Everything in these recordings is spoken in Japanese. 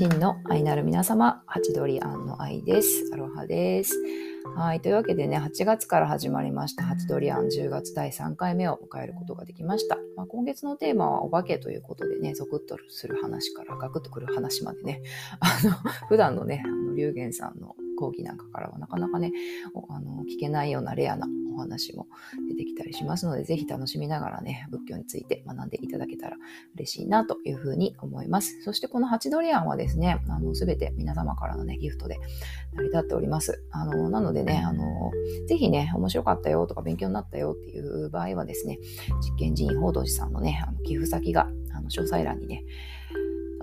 真の愛なる皆様、ハチドリアンの愛です。アロハです。はい。というわけでね、8月から始まりました、ハチドリアン10月第3回目を迎えることができました。まあ、今月のテーマはお化けということでね、ゾクッとする話からガクッとくる話までね、あの、普段のね、あの龍玄さんの講義なんかからはなかなかね、あの聞けないようなレアなお話も出てきたりしますので、ぜひ楽しみながらね、仏教について学んでいただけたら嬉しいなというふうに思います。そしてこのハチドリアンはですね、あの、すべて皆様からのね、ギフトで成り立っております。あの、なのでね、あの、ぜひね、面白かったよとか勉強になったよっていう場合はですね、実験寺院報道寺さんのね、あの寄付先が、あの、詳細欄にね、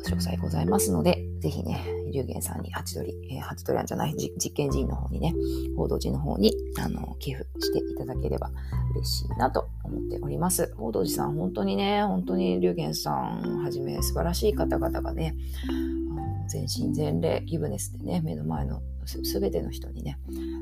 詳細ございますので、ぜひね、龍玄さんにハチドリ、えー、ハチドリアンじゃない、実験人の方にね、報道陣の方に、あの、寄付していただければ嬉しいなと思っております。報道陣さん、本当にね、本当に龍玄さんはじめ素晴らしい方々がね、全身全霊、ギブネスでね、目の前の全ての人にね、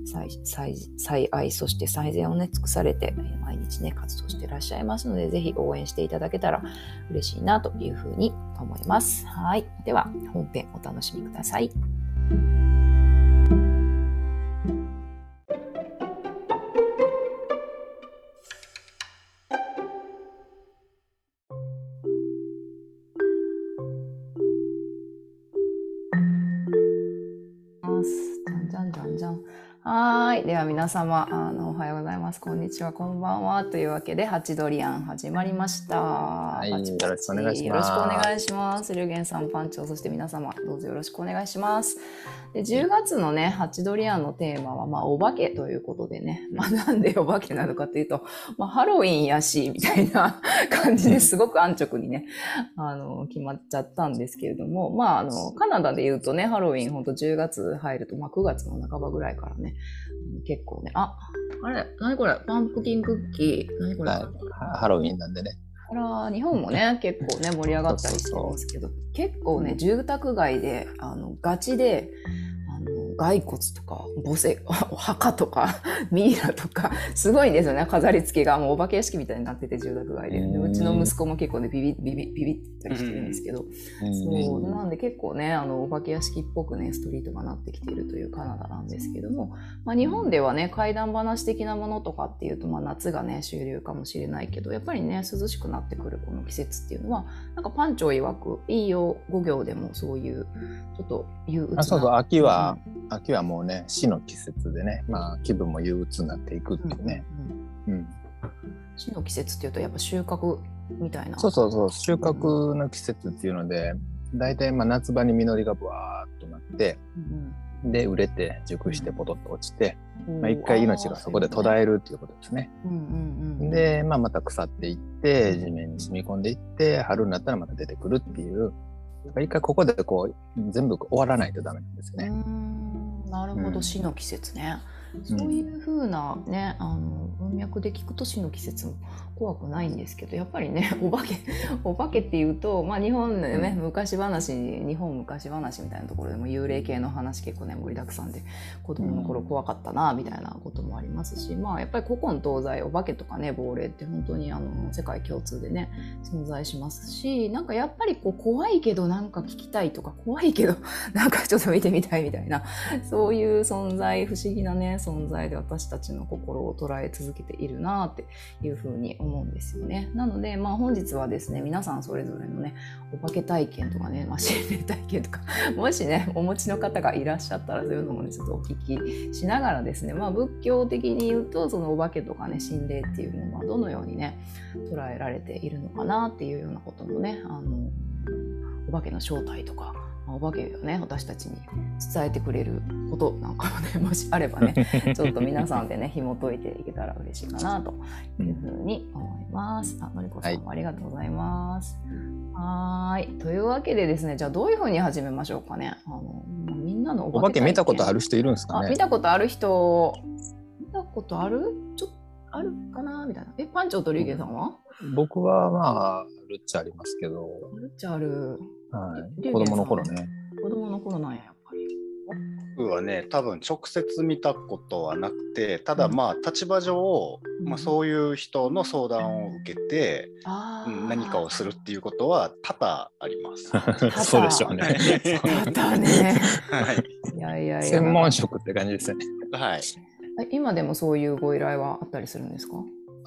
最愛、そして最善をね、尽くされて、毎日ね、活動してらっしゃいますので、是非応援していただけたら嬉しいなというふうに思います。はい。では、本編お楽しみください。はい。では皆様、あの、はようございます。こんにちは、こんばんは。というわけで、ハチドリアン始まりました。はいよろしくお願いしますよろしくお願いします。龍玄さん、パンチョ、そして皆様、どうぞよろしくお願いします。で、10月のね、ハチドリアンのテーマは、まあ、お化けということでね、まあ、なんでお化けなのかというと、まあ、ハロウィンやし、みたいな 感じですごく安直にね、あの、決まっちゃったんですけれども、まあ、あの、カナダで言うとね、ハロウィン、ほんと10月入ると、まあ、9月の半ばぐらいからね、結構ね、あ、あれ、何これ、パンプキンクッキー、何これ、はい。ハロウィンなんでね。あら、日本もね、結構ね、盛り上がったりしてますけど、結構ね、住宅街で、あの、ガチで、骸骨とか、墓石、お 墓とか、ミイラとか、すごいんですよね、飾り付けが。もうお化け屋敷みたいになってて、住宅街で。でうちの息子も結構ね、ビビビビビビったりしてるんですけど、そう、なんで結構ね、あの、お化け屋敷っぽくね、ストリートがなってきているというカナダなんですけども、まあ、日本ではね、怪談話的なものとかっていうと、まあ、夏がね、主流かもしれないけど、やっぱりね、涼しくなってくるこの季節っていうのは、なんかパンチョ曰く、いいよ、5行でもそういう、ちょっと憂鬱な。あそうそう、秋は、秋はもうね、死の季節でね、まあ気分も憂鬱になっていくっていうね。うんうんうん。死の季節っていうと、やっぱ収穫みたいな。そうそうそう、収穫の季節っていうので、大体まあ夏場に実りがブワーっとなって、うんで、売れて、熟してポトッと落ちて、うん。まあ一回命がそこで途絶る。えるっていうことですね。で、まあまた腐っていって、地面に染み込んでいって、春になったらまた出てくるっていう、一回ここでこう、全部終わらないとダメなんですよね。んなるほど、うん死の季節ね。そういうふうなね、あの文脈で聞くと死の季節も怖くないんですけど、やっぱりね、お化け、お化けっていうと、まあ日本でね、昔話、日本昔話みたいなところでも幽霊系の話結構ね、盛りだくさんで、子供の頃怖かったな、みたいなこともありますし、まあやっぱり古今東西、お化けとかね、亡霊って本当にあの、世界共通でね、存在しますし、なんかやっぱりこう怖いけどなんか聞きたいとか、怖いけどなんかちょっと見てみたいみたいな、そういう存在、不思議なね、存在で私たちの心を捉え続けているなっていうふうに思うんですよね。なので、まあ本日はですね、皆さんそれぞれのね、お化け体験とかね、まあ心霊体験とか、もしね、お持ちの方がいらっしゃったらそういうのもね、ちょっとお聞きしながらですね、まあ仏教的に言うと、そのお化けとかね、心霊っていうものはどのようにね、捉えられているのかなっていうようなこともね、あの、お化けの正体とか、お化けをね、私たちに伝えてくれることなんかもね、もしあればね、ちょっと皆さんでね、紐解いていけたら嬉しいかなというふうに思います。あ、のりこさんもありがとうございます。はーい。というわけでですね、じゃあどういうふうに始めましょうかね。あの、みんなのお化け見たことあるる人いるんですかあ、ね見たことある人、見たことある？ちょっとあるかな？みたいな。え、パンチョとリュウゲイさんは？僕はまあ、あるっちゃありますけど、あるっちゃある。はい、子供の頃ね。子供の頃なんや、やっぱり。僕はね多分直接見たことはなくてただうんまあ立場上、うんまあ、そういう人の相談を受けて、うん何かをするっていうことは多々あります。そうでしょうね。だね。はい、いやいやいや。専門職って感じですよね。はい、え今でもそういうご依頼はあったりするんですか？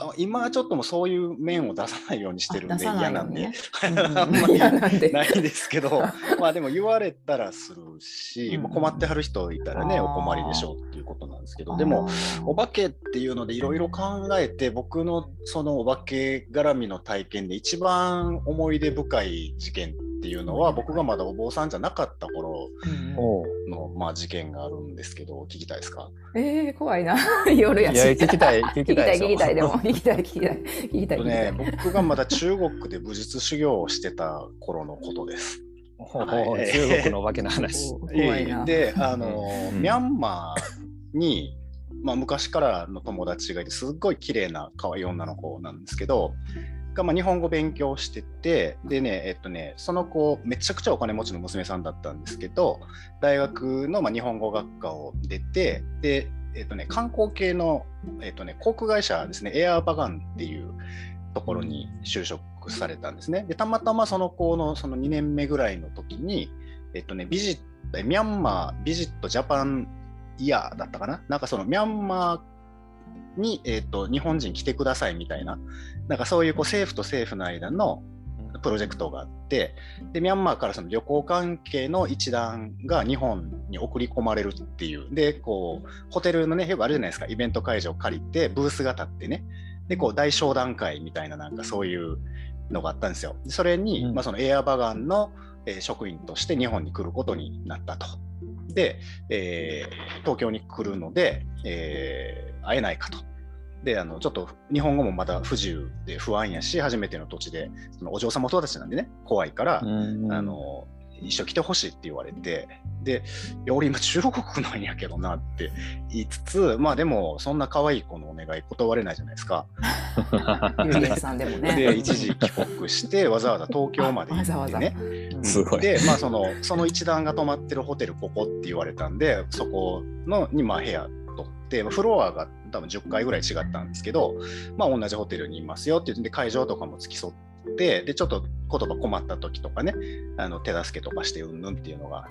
あ今はちょっともうそういう面を出さないようにしてるんで嫌なんで、ね あんまり嫌なんで。ないんですけど まあでも言われたらするし、困ってはる人いたらねお困りでしょうっていうことなんですけどでもお化けっていうのでいろいろ考えて僕のそのお化け絡みの体験で一番思い出深い事件っていうのは僕がまだお坊さんじゃなかった頃うんおのまあ事件があるんですけど聞きたいですか？えー、怖いな。夜やし。いや、聞きたい、聞 聞きたい。聞きたい、でも、聞きたい、聞きたい、聞きたい。とね僕がまだ中国で武術修行をしてた頃のことです。中国のお化けの話。お怖いな。であの、うんミャンマーに、まあ、昔からの友達がいてすっごい綺麗な可愛い女の子なんですけどが、まあ、日本語勉強しててでねえっとねその子めちゃくちゃお金持ちの娘さんだったんですけど大学の、まあ、日本語学科を出てで、えっとね、観光系の、えっとね、航空会社ですねエアーバガンっていうところに就職されたんですね。でたまたまその子のその2年目ぐらいの時に、えっとね、ビジミャンマービジットジャパンイヤーだったかな？なんかそのミャンマーに、えっと日本人来てくださいみたいな、なんかそういうこう政府と政府の間のプロジェクトがあって、でミャンマーからその旅行関係の一団が日本に送り込まれるっていう、で、こう、ホテルのね、よくあるじゃないですか、イベント会場借りて、ブースが立ってね、で、こう、大商談会みたいな、なんかそういうのがあったんですよ。でそれに、うん。まあ、そのエアバガンの、えー職員として日本に来ることになったと。で、えー東京に来るので、えー会えないかと。であのちょっと日本語もまだ不自由で不安やし初めての土地でそのお嬢様友達なんでね怖いから、うんあの一緒来てほしいって言われてでいや俺今中国なんやけどなって言いつつまあでもそんな可愛い子のお願い断れないじゃないですか。でもね。で一時帰国してわざわざ東京まで行ってね。わざわざうんすごいでまあそのその一団が泊まってるホテルここって言われたんでそこのにまあ部屋取ってまあフロアが多分10回ぐらい違ったんですけどまあ同じホテルにいますよって言って会場とかも付き添ってでちょっと言葉困った時とかねあの手助けとかしてうんぬんっていうのが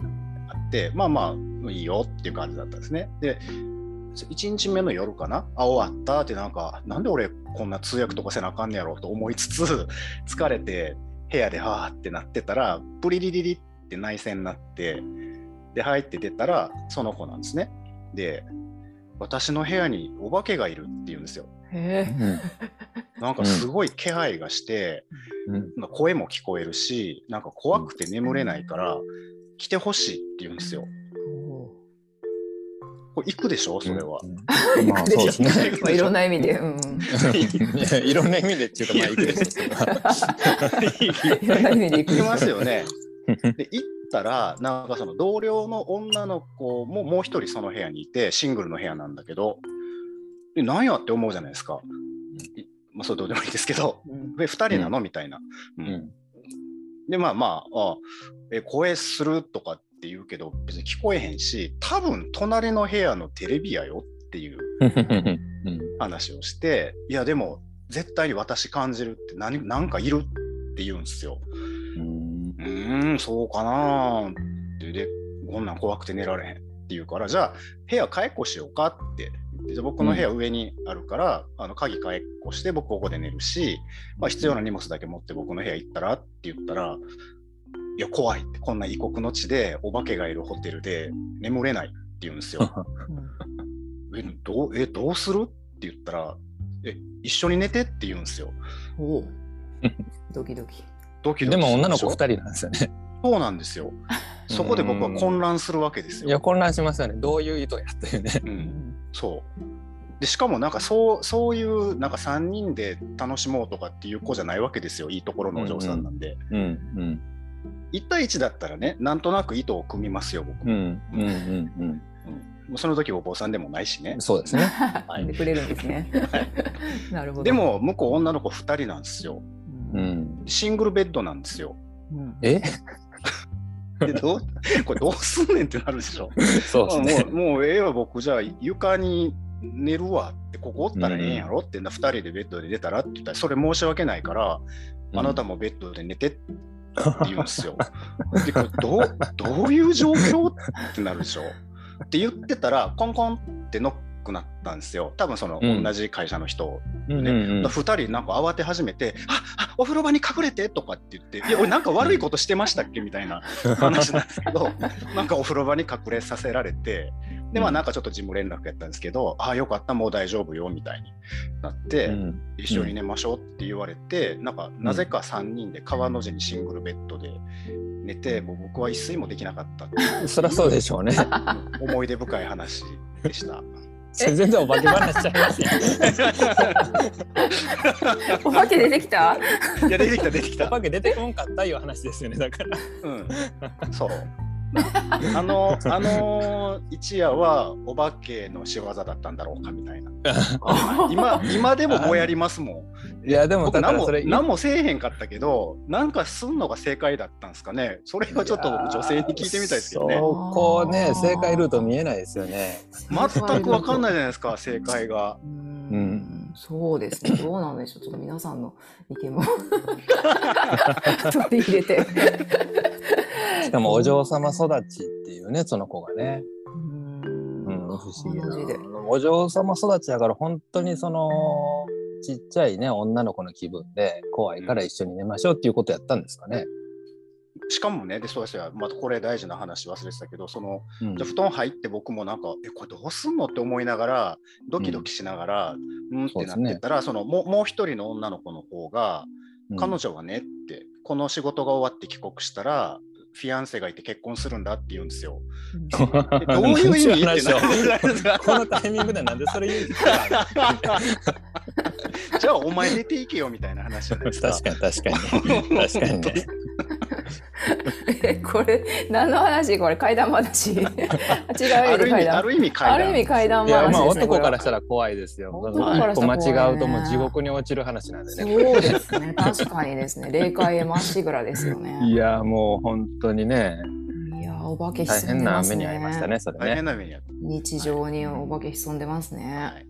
あってまあまあいいよっていう感じだったんですね。で1日目の夜かなあ終わったってなんかなんで俺こんな通訳とかせなあかんねやろうと思いつつ 疲れて部屋ではーってなってたらプリリリリって内戦になってで入って出たらその子なんですね。で私の部屋にお化けがいるって言うんですよ。へなんかすごい気配がして、うんまあ声も聞こえるしなんか怖くて眠れないから来てほしいって言うんですよ。これ行くでしょ？それは。うんまあそうですね。ーまあいろんな意味で、うん。いろんな意味でっていうか、まあ、いくでしょ。いろんな意味で行く。行きますよね。で行っ たらなんかその同僚の女の子ももう一人その部屋にいてシングルの部屋なんだけどで何やって思うじゃないですか。いまあ、それどうでもいいですけど。うん。で2人なの？みたいな。うん。うん。でまあまああえ声するとかって言うけど別に聞こえへんし多分隣の部屋のテレビやよっていううん。話をしていやでも絶対に私感じるって何なんかいるって言うんですよ。うんうーん、そうかなーって、で、こんなん怖くて寝られへんって言うから、じゃあ、部屋変えっこしようかってじゃあ僕の部屋上にあるから、あの鍵変えっこして、僕ここで寝るし、まあ、必要な荷物だけ持って僕の部屋行ったらって言ったら、いや、怖いって、こんな異国の地でお化けがいるホテルで眠れないって言うんですよ。え、どうえどうする？って言ったら、え、一緒に寝てって言うんですよ。おうドキドキ。ドキドキでも女の子2でしょ人なんですよね。そうなんですよ。そこで僕は混乱するわけですよ。いや、混乱しますよね。どういう意図やっていうね。う、うんんそう。でしかもなんかそうそういうなんか3人で楽しもうとかっていう子じゃないわけですよいいところのお嬢さんなんで、うんうん1対1だったらねなんとなく意図を組みますよ僕も,、うんうんうんもうその時お坊さんでもないしねうん。そうですね。はいでくれるんですね。なるほど。で、も向こう女の子2人なんですようん。シングルベッドなんですようん、え？でどうこれどうすんねんってなるでしょ。そうですね。もうもうええわ、僕じゃあ床に寝るわって、ここおったらええんやろってな、2人でベッドで出たらって言ったら、それ申し訳ないから、あなたもベッドで寝てって言うんですよ。でこれどうどういう状況ってなるでしょって言ってたら、コンコンってノックなったんですよ。多分そのうん同じ会社の人うんねうんうん2人なんか慌て始めて「ああお風呂場に隠れて」とかって言って「いや俺なんか悪いことしてましたっけ?」みたいな 話なんですけどなんかお風呂場に隠れさせられてでまあなんかちょっと事務連絡やったんですけど「ああよかったもう大丈夫よ」みたいになって、うん一緒に寝ましょうって言われて、なんかなぜか3人で川の字にシングルベッドで寝てもう僕は一睡もできなかったそりゃそうでしょうね。うん思い出深い話でした。それ全然お化け話しちゃいますよ。お化け出てきた？いや出てきた出てきおた。化け出てこんかったいう話ですよね。だから。うん、そう。あの、あの一夜はお化けの仕業だったんだろうかみたいな。今、今でももやりますもん。いやでも僕何もだからそれ何もせえへんかったけど、なんかすんのが正解だったんですかね。それはちょっと僕女性に聞いてみたいですけどね。そこね正解ルート見えないですよね。全くわかんないじゃないですか、正解が。うんそうですね。どうなんでしょう。ちょっと皆さんの意見も取り入れて。しかもお嬢様育ちっていうねその子がね。うん。うん、不思議な。お嬢様育ちやから本当にそのちっちゃいね女の子の気分で怖いから一緒に寝ましょうっていうことやったんですかね。しかもね、でそうですよ、またこれ大事な話忘れてたけど、そのうん。じゃあ布団入って僕もなんか、え、これどうすんのって思いながら、ドキドキしながら、うん、ってなってたら、そのもうもう一人の女の子の方が、うん。彼女はねって、この仕事が終わって帰国したら、フィアンセがいて結婚するんだって言うんですよ。えどういう意味 このタイミングでなんでそれ言う じゃあお前出ていけよみたいな話じゃないですか。確かに確かに確かにね。え これ何の話これ？怪談話。違うある意味、意味で怪談ある意味階段。ある意味怪談いやまあ男からしたら怖いですよ。男から一歩したら怖いね。間違うともう地獄に落ちる話なんでね。そうですね。確かにですね。霊界へまっしぐらですよね。いやもう本当にね。いやお化け大変潜んでますな目に遭いましたねねそれ大変ね。な目に日常にお化け潜んでますた。はねい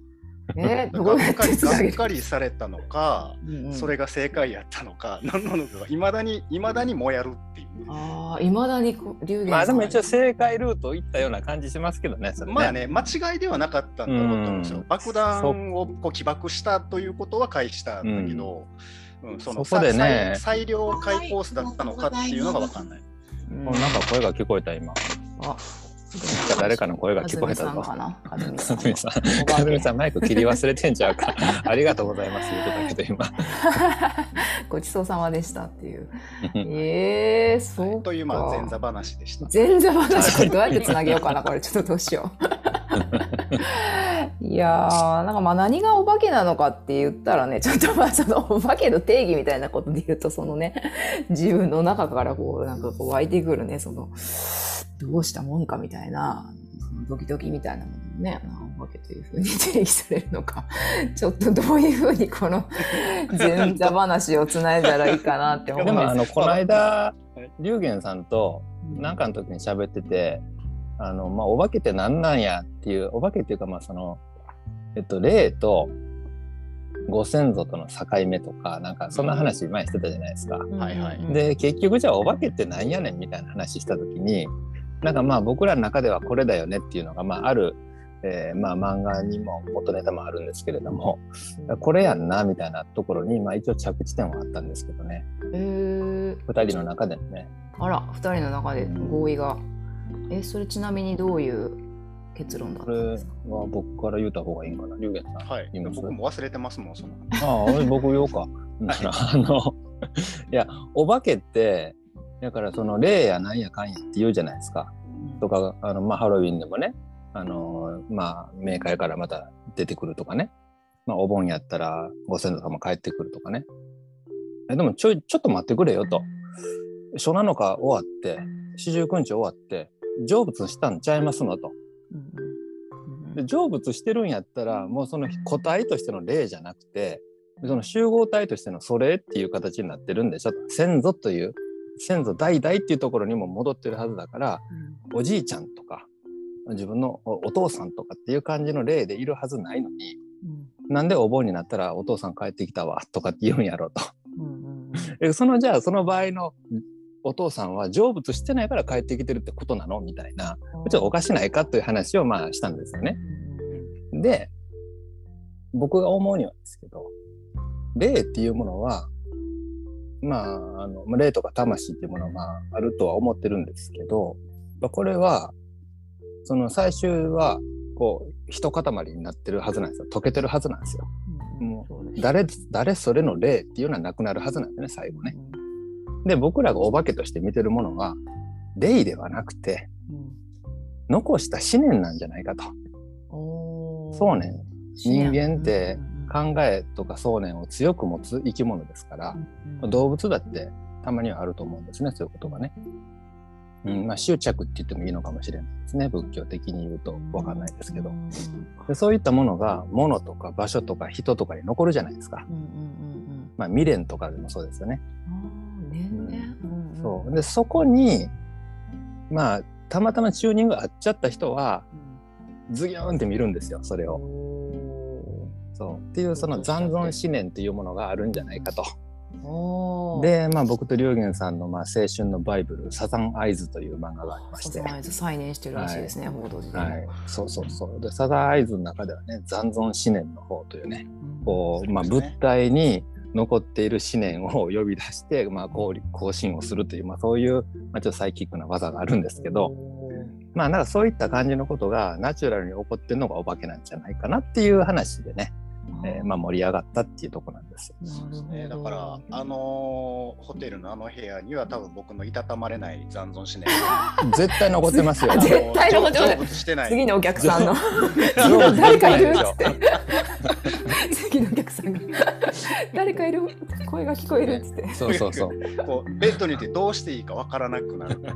えどがうやっっかりてつなげるがっかりされたのか、うんうんそれが正解やったのか、何 なのかがいまだにいまだにもやるっていう。ああいまだにこ龍玄まあでも一応正解ルートを行ったような感じしますけどねね。まあね、間違いではなかったんだろうと思うんですようん。爆弾をこう起爆したということは回避したんだけど、うんそのそこでねさ最最良解コースだったのかっていうのが分かんない。うんなんか声が聞こえた今。あ誰かの声が聞こえたぞかずみさんかな？かずみさんマイク切り忘れてんちゃうか。ありがとうございます言うことだけど今。ごちそうさまでしたっていう。ええー、そうか。というまあ前座話でした。前座話？どうやってつなげようかなこれちょっとどうしよう。いやーなんかまあ何がお化けなのかって言ったらねちょっとまあそのお化けの定義みたいなことで言うとそのね自分の中からこうなんかこう湧いてくるねそのどうしたもんかみたいなそのドキドキみたいなものをねお化けというふうに定義されるのか ちょっとどういうふうにこの 前座話をつないだらいいかなって思うんでですもあのこの間はい。龍玄さんとなんかの時に喋ってて、あのまあお化けって何なんやっていうお化けっていうかまあそのえっと霊とご先祖との境目とかなんかそんな話前にしてたじゃないですか。はいはい。で結局じゃあお化けってなんやねんみたいな話した時になんかまあ僕らの中ではこれだよねっていうのがまあある、えーまあ漫画にも元ネタもあるんですけれどもこれやんなみたいなところにまあ一応着地点はあったんですけどねえー、2人の中でもね。あら、二人の中で合意が。え、それちなみにどういう結論だったこれんですか？は僕から言うた方がいいんかな？龍玄さん。はい言い。ます僕も忘れてますもん、そのああ、俺僕言おうか。あの、いや、お化けって、だからその霊やなんやかんやって言うじゃないですか。とか、あの、まあ、ハロウィンでもね、あの、まあ、冥界からまた出てくるとかね。まあ、お盆やったらご先祖様帰ってくるとかね。えでもちょい、ちょっと待ってくれよと。初七日終わって、四十九日終わって、成仏したんちゃいますのと。で成仏してるんやったらもうその個体としての霊じゃなくてその集合体としての祖霊っていう形になってるんでしょと先祖という先祖代々っていうところにも戻ってるはずだからおじいちゃんとか自分のお父さんとかっていう感じの例でいるはずないのに、うん、なんでお盆になったらお父さん帰ってきたわとかって言うんやろうと。うんうん、そのじゃあその場合のお父さんは成仏してないから帰ってきてるってことなのみたいな。ちょっとおかしないかという話をまあしたんですよね。で僕が思うにはですけど霊っていうものはまああの霊とか魂っていうものはまああるとは思ってるんですけどこれはその最終はこう一塊になってるはずなんですよ。溶けてるはずなんですよ。もう誰誰それの霊っていうのはなくなるはずなんですね最後ね。で僕らがお化けとして見てるものは霊ではなくて、残した思念なんじゃないかと。そうね。人間って考えとか想念を強く持つ生き物ですから、動物だってたまにはあると思うんですねそういうことがね。うんまあ、執着って言ってもいいのかもしれないですね仏教的に言うと。分かんないですけど。でそういったものが物とか場所とか人とかに残るじゃないですか、まあ、未練とかでもそうですよね。そう。でそこにまあたまたまチューニング合っちゃった人は、ズギョーンって見るんですよそれを。そう。っていうその残存思念というものがあるんじゃないかと。で、まあ、僕と龍玄さんの、まあ、青春のバイブル「サザンアイズ」という漫画がありまして。サザンアイズ再燃してるらしいですね、はい、報道時で、はい、そうそうそう。でサザンアイズの中ではね残存思念の方というね、うん、こう、まあ、物体に残っている思念を呼び出して、まあ、更新をするという、まあ、そういう、まあ、ちょっとサイキックな技があるんですけど、まあなんかそういった感じのことがナチュラルに起こってるのがお化けなんじゃないかなっていう話でね、えー、まあ、盛り上がったっていうとこなんです。ね、だからあのホテルのあの部屋には多分僕のいたたまれない残存しない。絶対残ってますよ。絶対残ってます。次のお客さんの 誰かいるって。次のお客さんが誰かいる声が聞こえるっって。そうそうそう。こうベッドにいてどうしていいかわからなくなる、ね。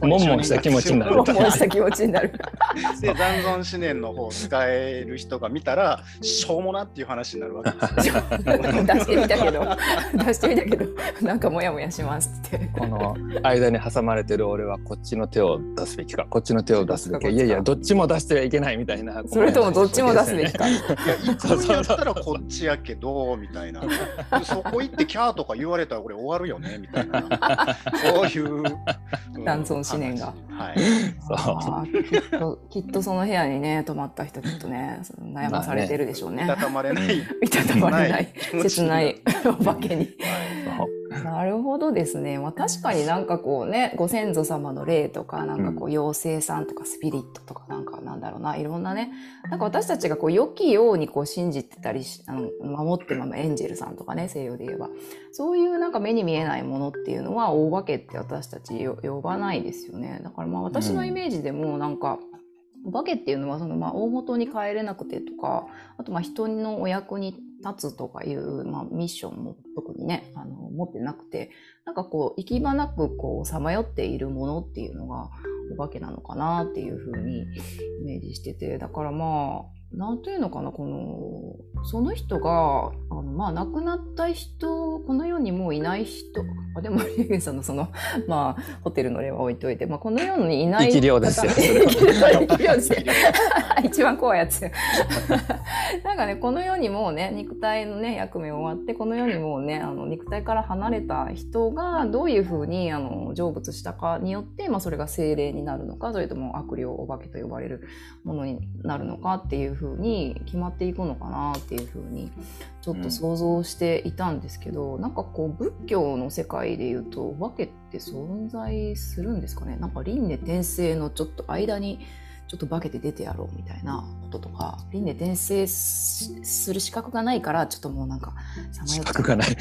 もんもんした気持ちになる。もんもんした気持ちになる。で残存思念の方を使える人が見たら。しょうもなっていう話になるわけですよ。出してみたけど。出してみたけど。なんかモヤモヤしますって。この間に挟まれてる俺はこっちの手を出すべきか。こっちの手を出すべきか。いやいやどっちも出してはいけないみたいな。それともどっちも出すべきか。いや行くんやったらこっちやけどみたいな。そこ行ってキャーとか言われたら俺終わるよねみたいな。そういう、男尊思念が。はい。そう。きっときっとその部屋にね泊まった人きっとね悩まされてるでしょうね。いたたまれない。いたたまれない。切ないお化けに。なるほどですね。まあ、確かになんかこうね、ご先祖様の霊とか、なんかこう、妖精さんとかスピリットとか、なんかなんだろうな、いろんなね、なんか私たちがこう、良きようにこう、信じてたりあの、守ってままエンジェルさんとかね、西洋で言えば。そういうなんか目に見えないものっていうのは、大化けって私たち呼ばないですよね。だからまあ私のイメージでもなんか、うんお化けっていうのはそのまあ大元に帰れなくてとかあとまあ人のお役に立つとかいう、まあ、ミッションも特にねあの持ってなくてなんかこう行き場なくこうさまよっているものっていうのがお化けなのかなっていうふうにイメージしててだからまあなんというのかなこのその人があのまあ亡くなった人この世にもういない人あでもリゲンさんのその まあホテルの例は置いといて、まあ、この世にいない生き量ですよ。生き量ですよ。一番怖いやつ。なんかねこの世にもうね肉体のね役目終わってこの世にもうねあの肉体から離れた人がどういうふうにあの成仏したかによって、まあ、それが精霊になるのかそれとも悪霊お化けと呼ばれるものになるのかっていうふうに決まっていくのかなっていうふうにちょっと想像していたんですけど、うん、なんかこう仏教の世界でいうとお化けって存在するんですかね？なんか輪廻転生のちょっと間にちょっと化けて出てやろうみたいなこととか輪廻転生する資格がないからちょっともうなんか資格がない。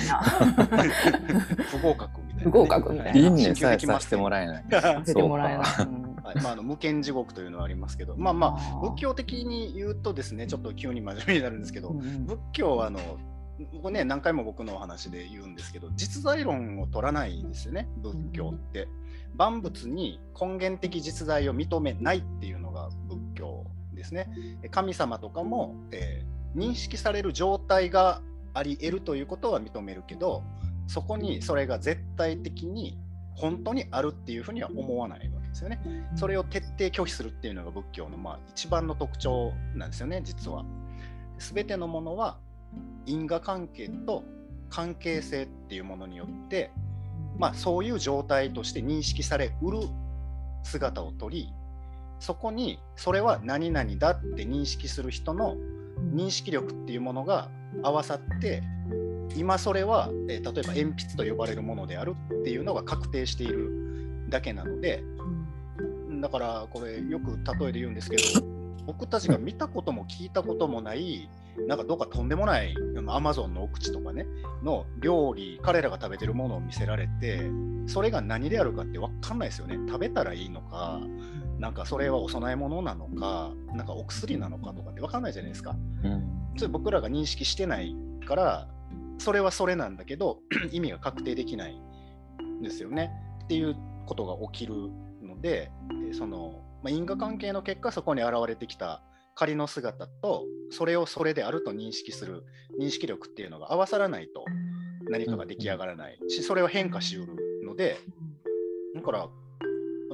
不合格みたいな、不合格みたいな。輪廻さえさせてもらえない。させてもらえないはい。まあ、あの無間地獄というのはありますけど、まあまあ、仏教的に言うとですね、ちょっと急に真面目になるんですけど、うん、仏教はあの、ここね、何回も僕のお話で言うんですけど、実在論を取らないんですよね、仏教って。万物に根源的実在を認めないっていうのが仏教ですね。神様とかも、えー、認識される状態があり得るということは認めるけど、そこにそれが絶対的に本当にあるっていうふうには思わないわけですよね。それを徹底拒否するっていうのが仏教のまあ一番の特徴なんですよね、実は。すべてのものは因果関係と関係性っていうものによって、まあ、そういう状態として認識されうる姿をとりそこにそれは何々だって認識する人の認識力っていうものが合わさって今それは、えー、例えば鉛筆と呼ばれるものであるっていうのが確定しているだけなのでだからこれよく例えで言うんですけど僕たちが見たことも聞いたこともないなんかどっかとんでもないアマゾンの奥地とかねの料理彼らが食べてるものを見せられてそれが何であるかって分かんないですよね。食べたらいいのかなんかそれはお供え物なのかなんかお薬なのかとかって分かんないじゃないですか、うん、それ僕らが認識してないからそれはそれなんだけど 意味が確定できないんですよね。っていうことが起きるのでその、まあ、因果関係の結果そこに現れてきた仮の姿とそれをそれであると認識する認識力っていうのが合わさらないと何かが出来上がらないしそれは変化しうるのでだから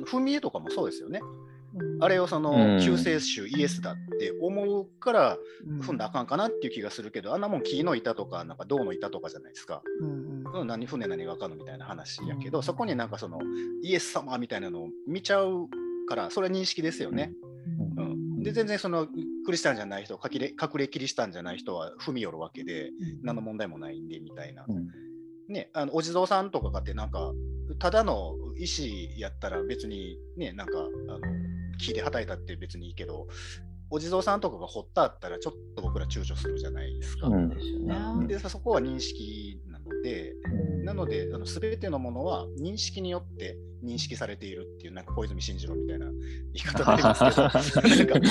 踏み絵とかもそうですよね。あれをその救世主イエスだって思うから踏んだらあかんかなっていう気がするけど、あんなもん木の板とかなんか銅の板とかじゃないですか。うん、何船何があかんのみたいな話やけど、そこになんかそのイエス様みたいなのを見ちゃうからそれは認識ですよね。うん、で全然そのクリスチャンじゃない人隠れ隠れキリシタンじゃない人は踏み寄るわけで、何の問題もないんでみたいな。ね、あのお地蔵さんとかがってなんかただの石やったら別にねなんかあの木ではたいたって別にいいけどお地蔵さんとかが掘ったあったらちょっと僕ら躊躇するじゃないですか。うん、でそこは認識なので、うん、なのであの全てのものは認識によって認識されているっていうなんか小泉進次郎みたいな言い方になりますけど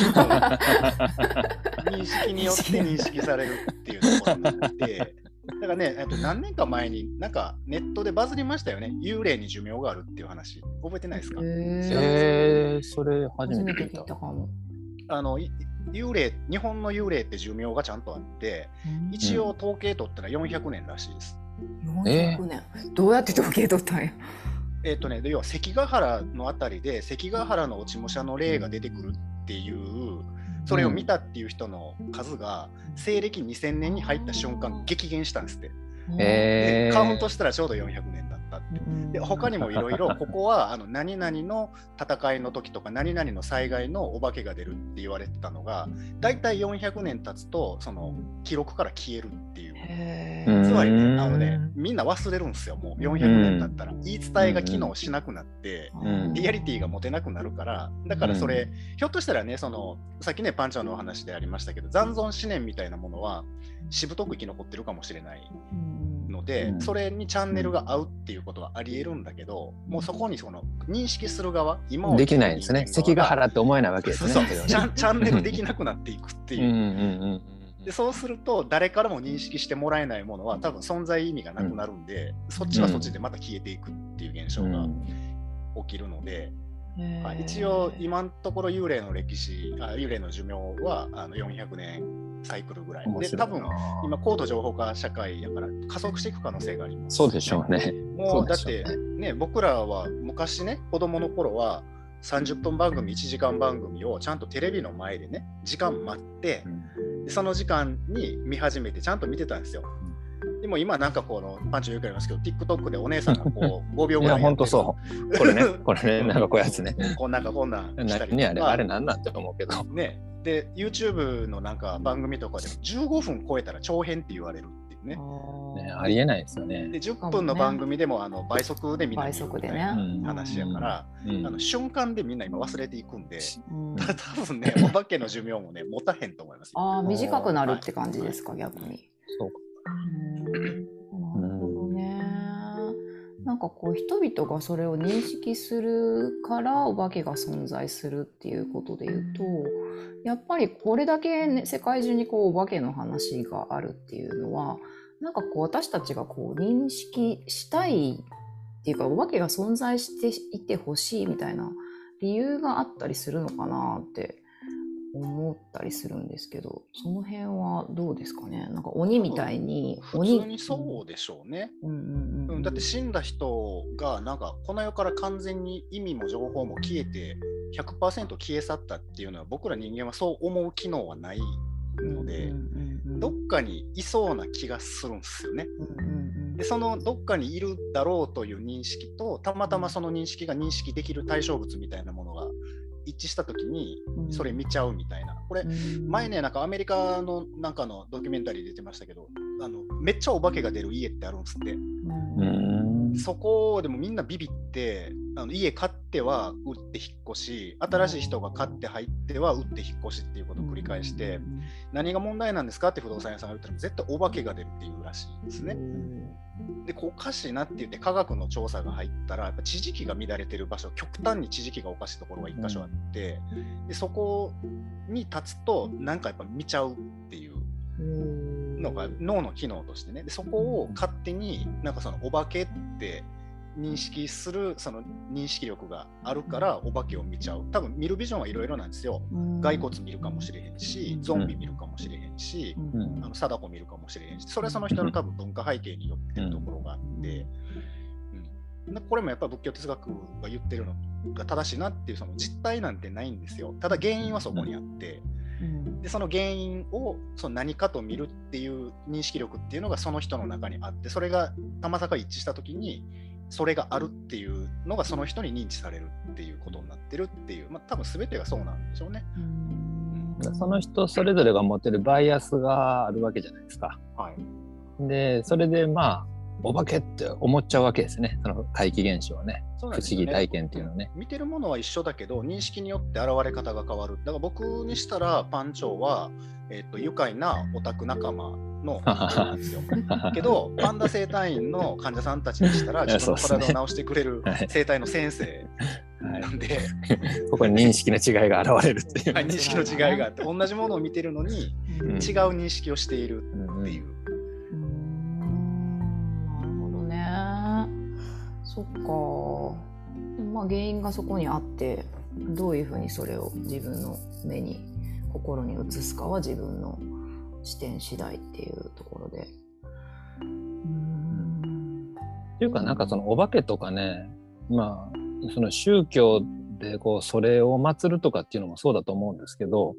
認識によって認識されるっていうところなので。だからね、と何年か前に、なんかネットでバズりましたよね。幽霊に寿命があるっていう話。覚えてないですか？えー、それ初めて聞いた。かも。あの幽霊日本の幽霊って寿命がちゃんとあって、一応統計取ったら400年らしいです。400年、えー、どうやって統計取ったんや？えっ、とね、要は関ヶ原のあたりで関ヶ原の落ち武者の霊が出てくるっていうそれを見たっていう人の数が西暦2000年に入った瞬間激減したんですって。えー、カウントしたらちょうど400年だったって。で他にもいろいろ ここはあの何々の戦いの時とか何々の災害のお化けが出るって言われてたのが大体400年経つとその記録から消えるっていう。つまりねあのねみんな忘れるんですよもう。400年経ったら。言い伝えが機能しなくなってリアリティが持てなくなるからだからそれひょっとしたらねそのさっきねパンチャーのお話でありましたけど残存思念みたいなものはしぶとく生き残ってるかもしれない。ので、それにチャンネルが合うっていうことはありえるんだけど、もうそこにその認識する側、今できないんですね。関ヶ原って思えないわけですね。そうそう。チャンネルできなくなっていくっていう。でそうすると誰からも認識してもらえないものは多分存在意味がなくなるんで、うん、そっちはそっちでまた消えていくっていう現象が起きるので、うん、一応今のところ幽霊の歴史あ幽霊の寿命はあの400年サイクルぐらい。で多分今高度情報化社会やから加速していく可能性があります、ね、そうでしょうね。もうだってね僕らは昔ね子供の頃は30分番組1時間番組をちゃんとテレビの前でね時間待って、うん。その時間に見始めてちゃんと見てたんですよ。でも今なんかこのパンチよくありますけど TikTok でお姉さんがこう 5秒ぐらいいや本当そう。これね。これね。なんかこうやつね。こんなんかこんなんしたりあれあれなんなんて思うけど。ねで YouTube のなんか番組とかでも15分超えたら長編って言われるっていうね。ねありえないですよね。で10分の番組でもあの倍速でみんな見るみたいな話やから、あの瞬間でみんな今忘れていくんで、ただ多分ね お化けの寿命もね持たへんと思いますああ短くなるって感じですか、逆に。そうかなんかこう人々がそれを認識するからお化けが存在するっていうことで言うとやっぱりこれだけ、ね、世界中にこうお化けの話があるっていうのはなんかこう私たちがこう認識したいっていうかお化けが存在していてほしいみたいな理由があったりするのかなって思ったりするんですけど、その辺はどうですかね？なんか鬼みたいに、普鬼通にそうでしょうね。うんうんうんうん、だって死んだ人がなんかこの世から完全に意味も情報も消えて100%消え去ったっていうのは僕ら人間はそう思う機能はないので、うんうんうんどっかにいそうな気がするんですよね。うんうん。でそのどっかにいるだろうという認識とたまたまその認識が認識できる対象物みたいなものが一致した時にうんそれ見ちゃうみたいな。これうん前ねなんかアメリカのなんかのドキュメンタリー出てましたけどあのめっちゃお化けが出る家ってあるんですって。そこでもみんなビビってあの家買っては売って引っ越し新しい人が買って入っては売って引っ越しっていうことを繰り返して何が問題なんですかって不動産屋さんが言ったら絶対お化けが出るっていうらしいんですね。でこうおかしいなって言って科学の調査が入ったらやっぱ地磁気が乱れてる場所極端に地磁気がおかしいところが一箇所あってでそこに立つとなんかやっぱ見ちゃうっていう。うんのが脳の機能としてね。でそこを勝手になんかそのお化けって認識するその認識力があるからお化けを見ちゃう。多分見るビジョンはいろいろなんですよ。骸骨見るかもしれへんしゾンビ見るかもしれへんしうん。うんあの貞子見るかもしれへんし。それはその人の多分文化背景によってるところがあって、うん、でこれもやっぱ仏教哲学が言ってるのが正しいなっていうその実態なんてないんですよ。ただ原因はそこにあって。うんでその原因をその何かと見るっていう認識力っていうのがその人の中にあってそれがたまさか一致した時にそれがあるっていうのがその人に認知されるっていうことになってるっていう、まあ、多分全てがそうなんでしょうね。うんその人それぞれが持ってるバイアスがあるわけじゃないですか。はい、で、それでまあ、お化けって思っちゃうわけですね。その怪奇現象はね。そう不思議体験っていうのはね。見てるものは一緒だけど認識によって現れ方が変わるだから僕にしたらパンチョウは、えっと愉快なオタク仲間の なんですよけどパンダ生態院の患者さんたちにしたら自分の体を治してくれるはい生態の先生はいなんで、ここに認識の違いが現れるっていうね。はい、認識の違いがあって同じものを見てるのにうん違う認識をしているうんっていう。そっか。まあ原因がそこにあってどういうふうにそれを自分の目に心に移すかは自分の視点次第っていうところで。うん。っていうかなんかそのお化けとかねまあその宗教でこうそれを祀るとかっていうのもそうだと思うんですけど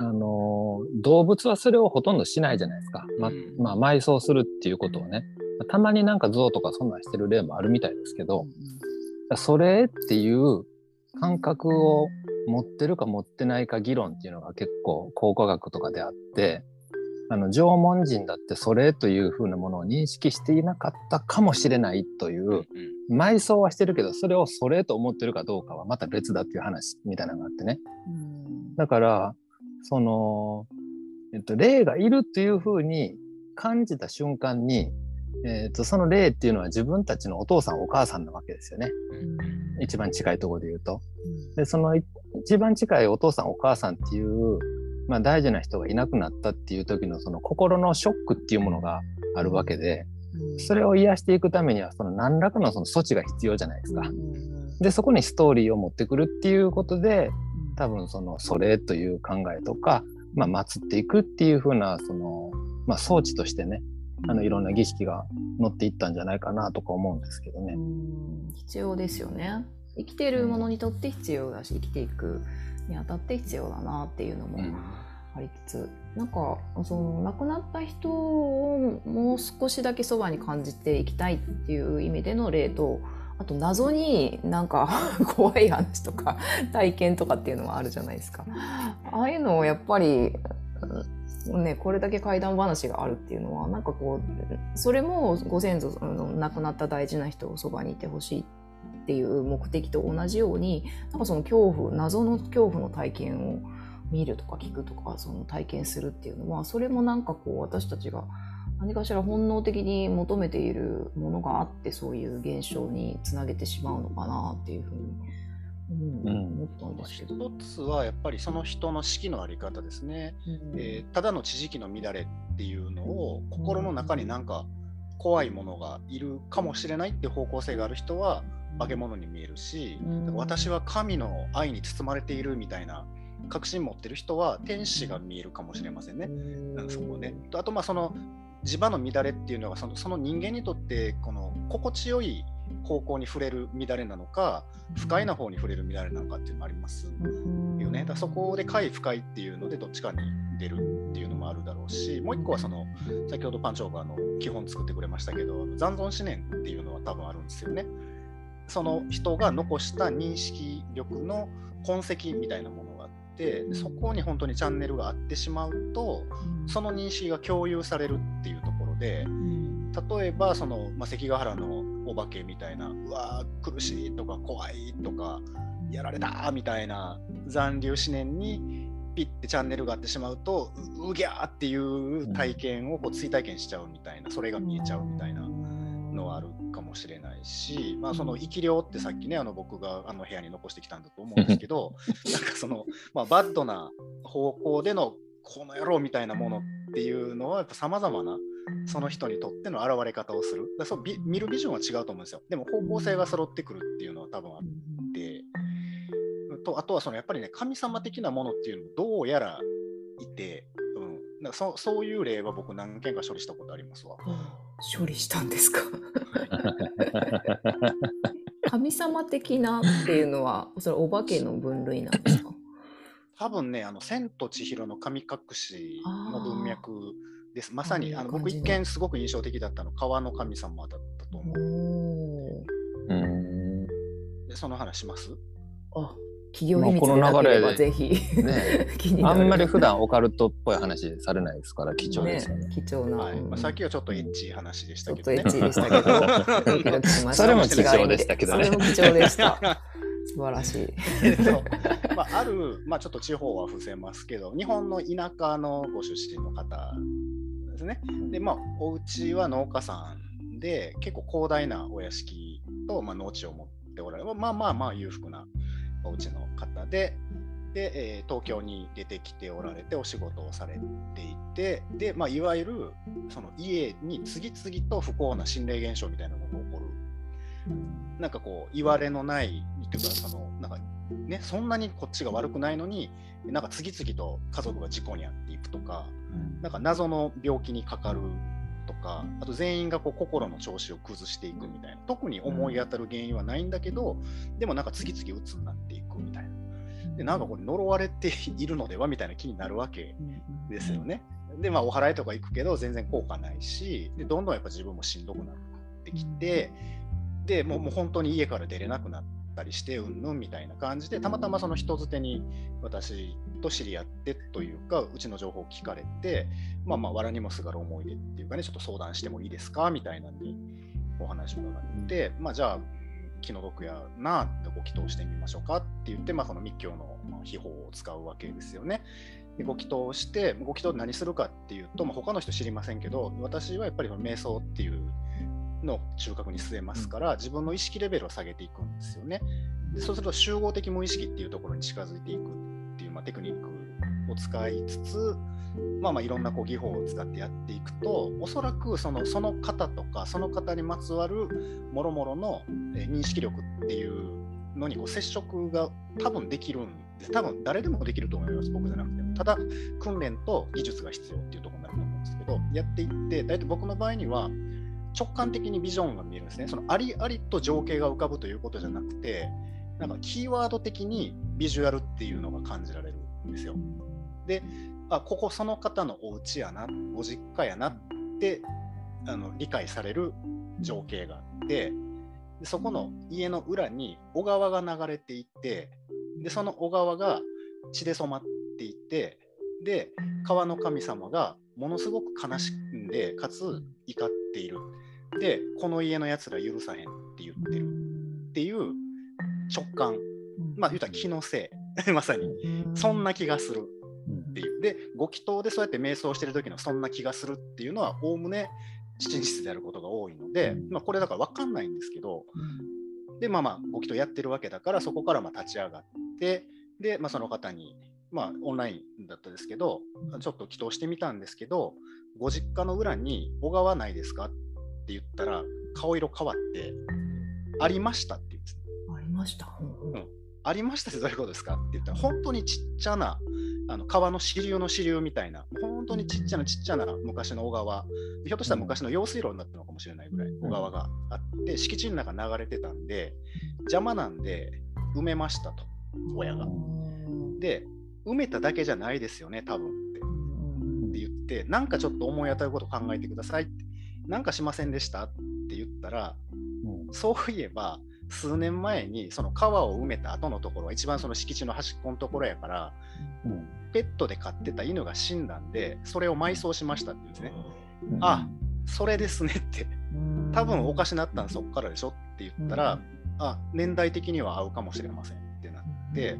あの動物はそれをほとんどしないじゃないですか、まうん。まあ埋葬するっていうことをねたまになんか像とかそんなんしてる例もあるみたいですけどそれっていう感覚を持ってるか持ってないか議論っていうのが結構考古学とかであってあの縄文人だってそれというふうなものを認識していなかったかもしれないという埋葬はしてるけどそれをそれと思ってるかどうかはまた別だっていう話みたいなのがあってね。うん。だからその、えっと、霊がいるっていうふうに感じた瞬間に、えっと、その霊っていうのは自分たちのお父さんお母さんなわけですよね。一番近いところで言うと。でそのい一番近いお父さんお母さんっていう、まあ、大事な人がいなくなったっていう時のその心のショックっていうものがあるわけでそれを癒していくためにはその何らかのその措置が必要じゃないですか。でそこにストーリーを持ってくるっていうことで多分そのそれという考えとか、まあ、祀っていくっていう風なその、まあ、装置としてねあのいろんな儀式が乗っていったんじゃないかなとか思うんですけどね。うん必要ですよね生きてるものにとって必要だし生きていくにあたって必要だなっていうのもうんありつつ、なんかその亡くなった人をもう少しだけそばに感じていきたいっていう意味での例とあと謎になんか 怖い話とか体験とかっていうのもあるじゃないですか。ああいうのをやっぱりうんね、これだけ怪談話があるっていうのはなんかこうそれもご先祖の亡くなった大事な人をそばにいてほしいっていう目的と同じようになんかその恐怖謎の恐怖の体験を見るとか聞くとかその体験するっていうのはそれもなんかこう私たちが何かしら本能的に求めているものがあってそういう現象につなげてしまうのかなっていうふうに、うん。一つはやっぱりその人の式のあり方ですね。うん。えーただの地磁気の乱れっていうのを心の中になんか怖いものがいるかもしれないって方向性がある人は化け物に見えるし、うん。私は神の愛に包まれているみたいな確信持ってる人は天使が見えるかもしれませんね。うん、そこね。とあとまあその磁場の乱れっていうのがそのその人間にとってこの心地よい方向に触れる乱れなのか不快な方に触れる乱れなのかっていうのもありますよね。だそこで快不快っていうのでどっちかに出るっていうのもあるだろうしもう一個はその先ほどパンチョーがの基本作ってくれましたけど残存思念っていうのは多分あるんですよね。その人が残した認識力の痕跡みたいなものがあってそこに本当にチャンネルがあってしまうとその認識が共有されるっていうところで例えばその、まあ、関ヶ原のお化けみたいな。うわー苦しいとか怖いとかやられたみたいな。残留思念にピッてチャンネルがあってしまうとううぎゃーっていう体験をこう追体験しちゃうみたいな。それが見えちゃうみたいなのはあるかもしれないし、まあ、その生き量ってさっきねあの僕があの部屋に残してきたんだと思うんですけど なんかその、まあ、バッドな方向でのこの野郎みたいなものっていうのはやっぱさまざまなその人にとっての現れ方をする。だそうビ見るビジョンは違うと思うんですよ。でも方向性が揃ってくるっていうのは多分あって。とあとはそのやっぱりね神様的なものっていうのもどうやらいて、うん、なんかそそういう例は僕何件か処理したことありますわ。処理したんですか？神様的なっていうのはそれお化けの分類なんですか？多分ね、あの千と千尋の神隠しの文脈です。まさにあの僕一見すごく印象的だったの川の神様だったと思う。うんでその話します？あ企業秘密でなければぜひ、ね。あんまり普段オカルトっぽい話されないですから貴重ですよね。ね貴重な、はい。まあ、さっききはちょっとエッチい話でしちょったけどね。とエッチでしたけど。それも貴重でしたけどね。それも貴重でした。素晴らしい。えっとまあ、ある、まあ、ちょっと地方は伏せますけど、日本の田舎のご出身の方ですね。で、まあ、お家は農家さんで、結構広大なお屋敷と、まあ、農地を持っておられる、まあまあまあ裕福なお家の方で、で、えー東京に出てきておられてお仕事をされていて、で、まあ、いわゆるその家に次々と不幸な心霊現象みたいなものが起こる。なんかこう言われのないっていうかそのなんかねそんなにこっちが悪くないのになんか次々と家族が事故に遭っていくとかなんか謎の病気にかかるとかあと全員がこう心の調子を崩していくみたいな特に思い当たる原因はないんだけどでもなんか次々鬱になっていくみたいな。でなんかこれ呪われているのではみたいな気になるわけですよね。でまあお祓いとか行くけど全然効果ないしでどんどんやっぱ自分もしんどくなってきてでもうもう本当に家から出れなくなったりしてうんぬん。みたいな感じでたまたまその人づてに私と知り合ってというかうちの情報を聞かれてまあまあ藁にもすがる思い出っていうかねちょっと相談してもいいですか？みたいなのにお話を伺って、まあじゃあ気の毒やなご祈祷してみましょうか？って言って、まあ、その密教のまあ秘法を使うわけですよね。でご祈祷してご祈祷で何するかっていうと、まあ、他の人知りませんけど私はやっぱり瞑想っていうのを中核に据えますから自分の意識レベルを下げていくんですよね。でそうすると集合的無意識っていうところに近づいていくっていう、まあ、テクニックを使いつつ、まあ、まあいろんなこう技法を使ってやっていくとおそらくそのその方とかその方にまつわるもろもろのえー認識力っていうのにこう接触が多分できるんです。多分誰でもできると思います。僕じゃなくても。ただ訓練と技術が必要っていうところになると思うんですけどやっていって大体僕の場合には直感的にビジョンが見えるんですね。そのありありと情景が浮かぶということじゃなくてなんかキーワード的にビジュアルっていうのが感じられるんですよ。であここその方のお家やなご実家やなってあの理解される情景があってでそこの家の裏に小川が流れていてでその小川が血で染まっていてで川の神様がものすごく悲しんでかつ怒っている。でこの家のやつら許さへんって言ってる。っていう直感。まあ言うたら気のせい。まさに。そんな気がする。っていう。でご祈祷でそうやって瞑想してる時のそんな気がするっていうのはおおむね真実であることが多いので、まあ、これだから分かんないんですけどでまあまあご祈祷やってるわけだからそこからまあ立ち上がってで、まあ、その方にまあオンラインだったですけどちょっと祈祷してみたんですけどご実家の裏に小川ないですかって言ったら顔色変わってありましたって言うんですありました？うんう。ん。ありましたってどういうことですか？って言ったら、本当にちっちゃなあの川の支流の支流みたいな、本当にちっちゃなちっちゃな昔の小川、ひょっとしたら昔の用水路になったのかもしれないぐらい小川があって、敷地の中流れてたんで、邪魔なんで埋めましたと、親が。で、埋めただけじゃないですよね、多分って。って言って、なんかちょっと思い当たること考えてくださいって、なんかしませんでした？って言ったら、そういえば、数年前にその川を埋めた後のところは一番その敷地の端っこのところやから、うん、ペットで飼ってた犬が死んだんでそれを埋葬しましたって言うんですね。うん、あそれですねって。多分おかしなったんそっからでしょって言ったら、うん、あ年代的には合うかもしれませんってなって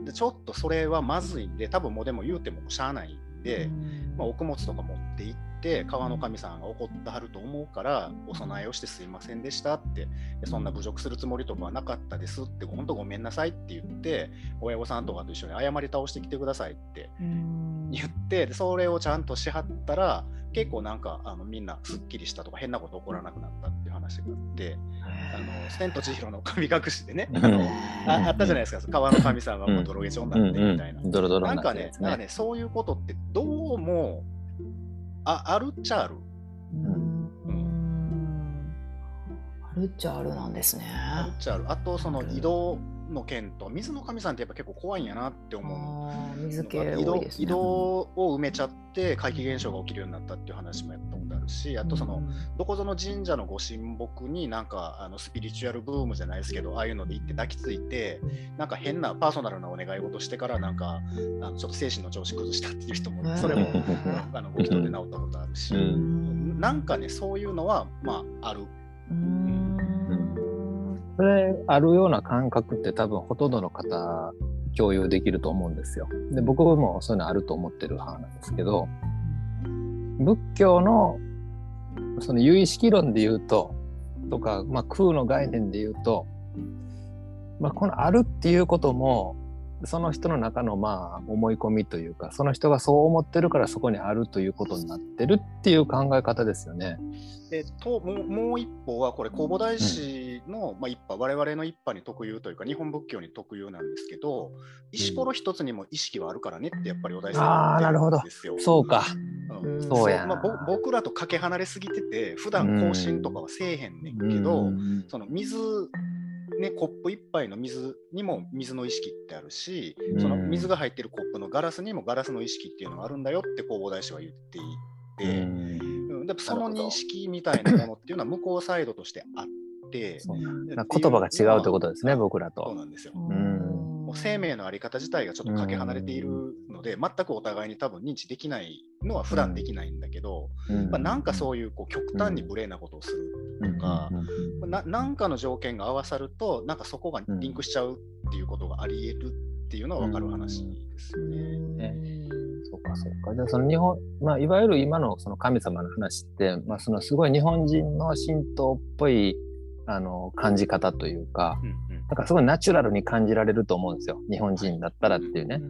でちょっとそれはまずいんで多分もうでも言うてもしゃあないんで、まあ、お供物とか持って行って。て川の神さんが怒ってはると思うからお供えをしてすいませんでしたって。そんな侮辱するつもりとかはなかったですって本当ごめんなさいって言って親御さんとかと一緒に謝り倒してきてくださいって言ってそれをちゃんとしはったら結構なんかあのみんなすっきりしたとか変なこと起こらなくなったっていう話があってあの千と千尋の神隠しでねあのああったじゃないですか。川の神さんがもう泥毛になってみたいな、なんかね。なんかねそういうことってどうもああるっちゃある。あるっちゃあるなんですね。あるっちゃある。あとその移動の件と水の神さんってやっぱ結構怖いんやなって思う。水系、ね、移動移動を埋めちゃって怪奇現象が起きるようになったっていう話もやったことあるしあとその、どこぞの神社のご神木になんかあのスピリチュアルブームじゃないですけどああいうので行って抱きついてなんか変なパーソナルなお願い事してからなんかあのちょっと精神の調子崩したっていう人もそれも あのご祈祷で治ったことあるし、なんかねそういうのはまあある。それあるような感覚って多分ほとんどの方共有できると思うんですよ。で僕もそういうのあると思ってる派なんですけど仏教のその有意識論で言うととか、まあ、空の概念で言うと、まあ、このあるっていうこともその人の中のまあ思い込みというかその人がそう思ってるからそこにあるということになってるっていう考え方ですよね。でともうもう一方はこれ弘法大師の、うん、まあ、一派我々の一派に特有というか日本仏教に特有なんですけど石ころ一つにも意識はあるからねってやっぱりお大師さん言ってるんですよ。そうか。うん、そうやまあ、僕らとかけ離れすぎてて普段更新とかはせえへんねんけど、その水ね、コップ1杯の水にも水の意識ってあるし、その水が入ってるコップのガラスにもガラスの意識っていうのがあるんだよって弘法大師は言っていて、うん、でその認識みたいなものっていうのは向こうサイドとしてあって、言葉が違うということですね、僕らと。そうなんですよ。うん。生命のあり方自体がちょっとかけ離れているので、全くお互いに多分認知できないのは普段できないんだけど、まあ、なんかそういうこう極端に無礼なことをするとか、ななんかの条件が合わさるとなんかそこがリンクしちゃうっていうことがありえるっていうのは分かる話ですよね。そうかそうか。じゃあその日本、まあ、いわゆる今のその神様の話って、まあ、そのすごい日本人の神道っぽいあの感じ方というか、うんうん、なんかすごいナチュラルに感じられると思うんですよ日本人だったらっていうね。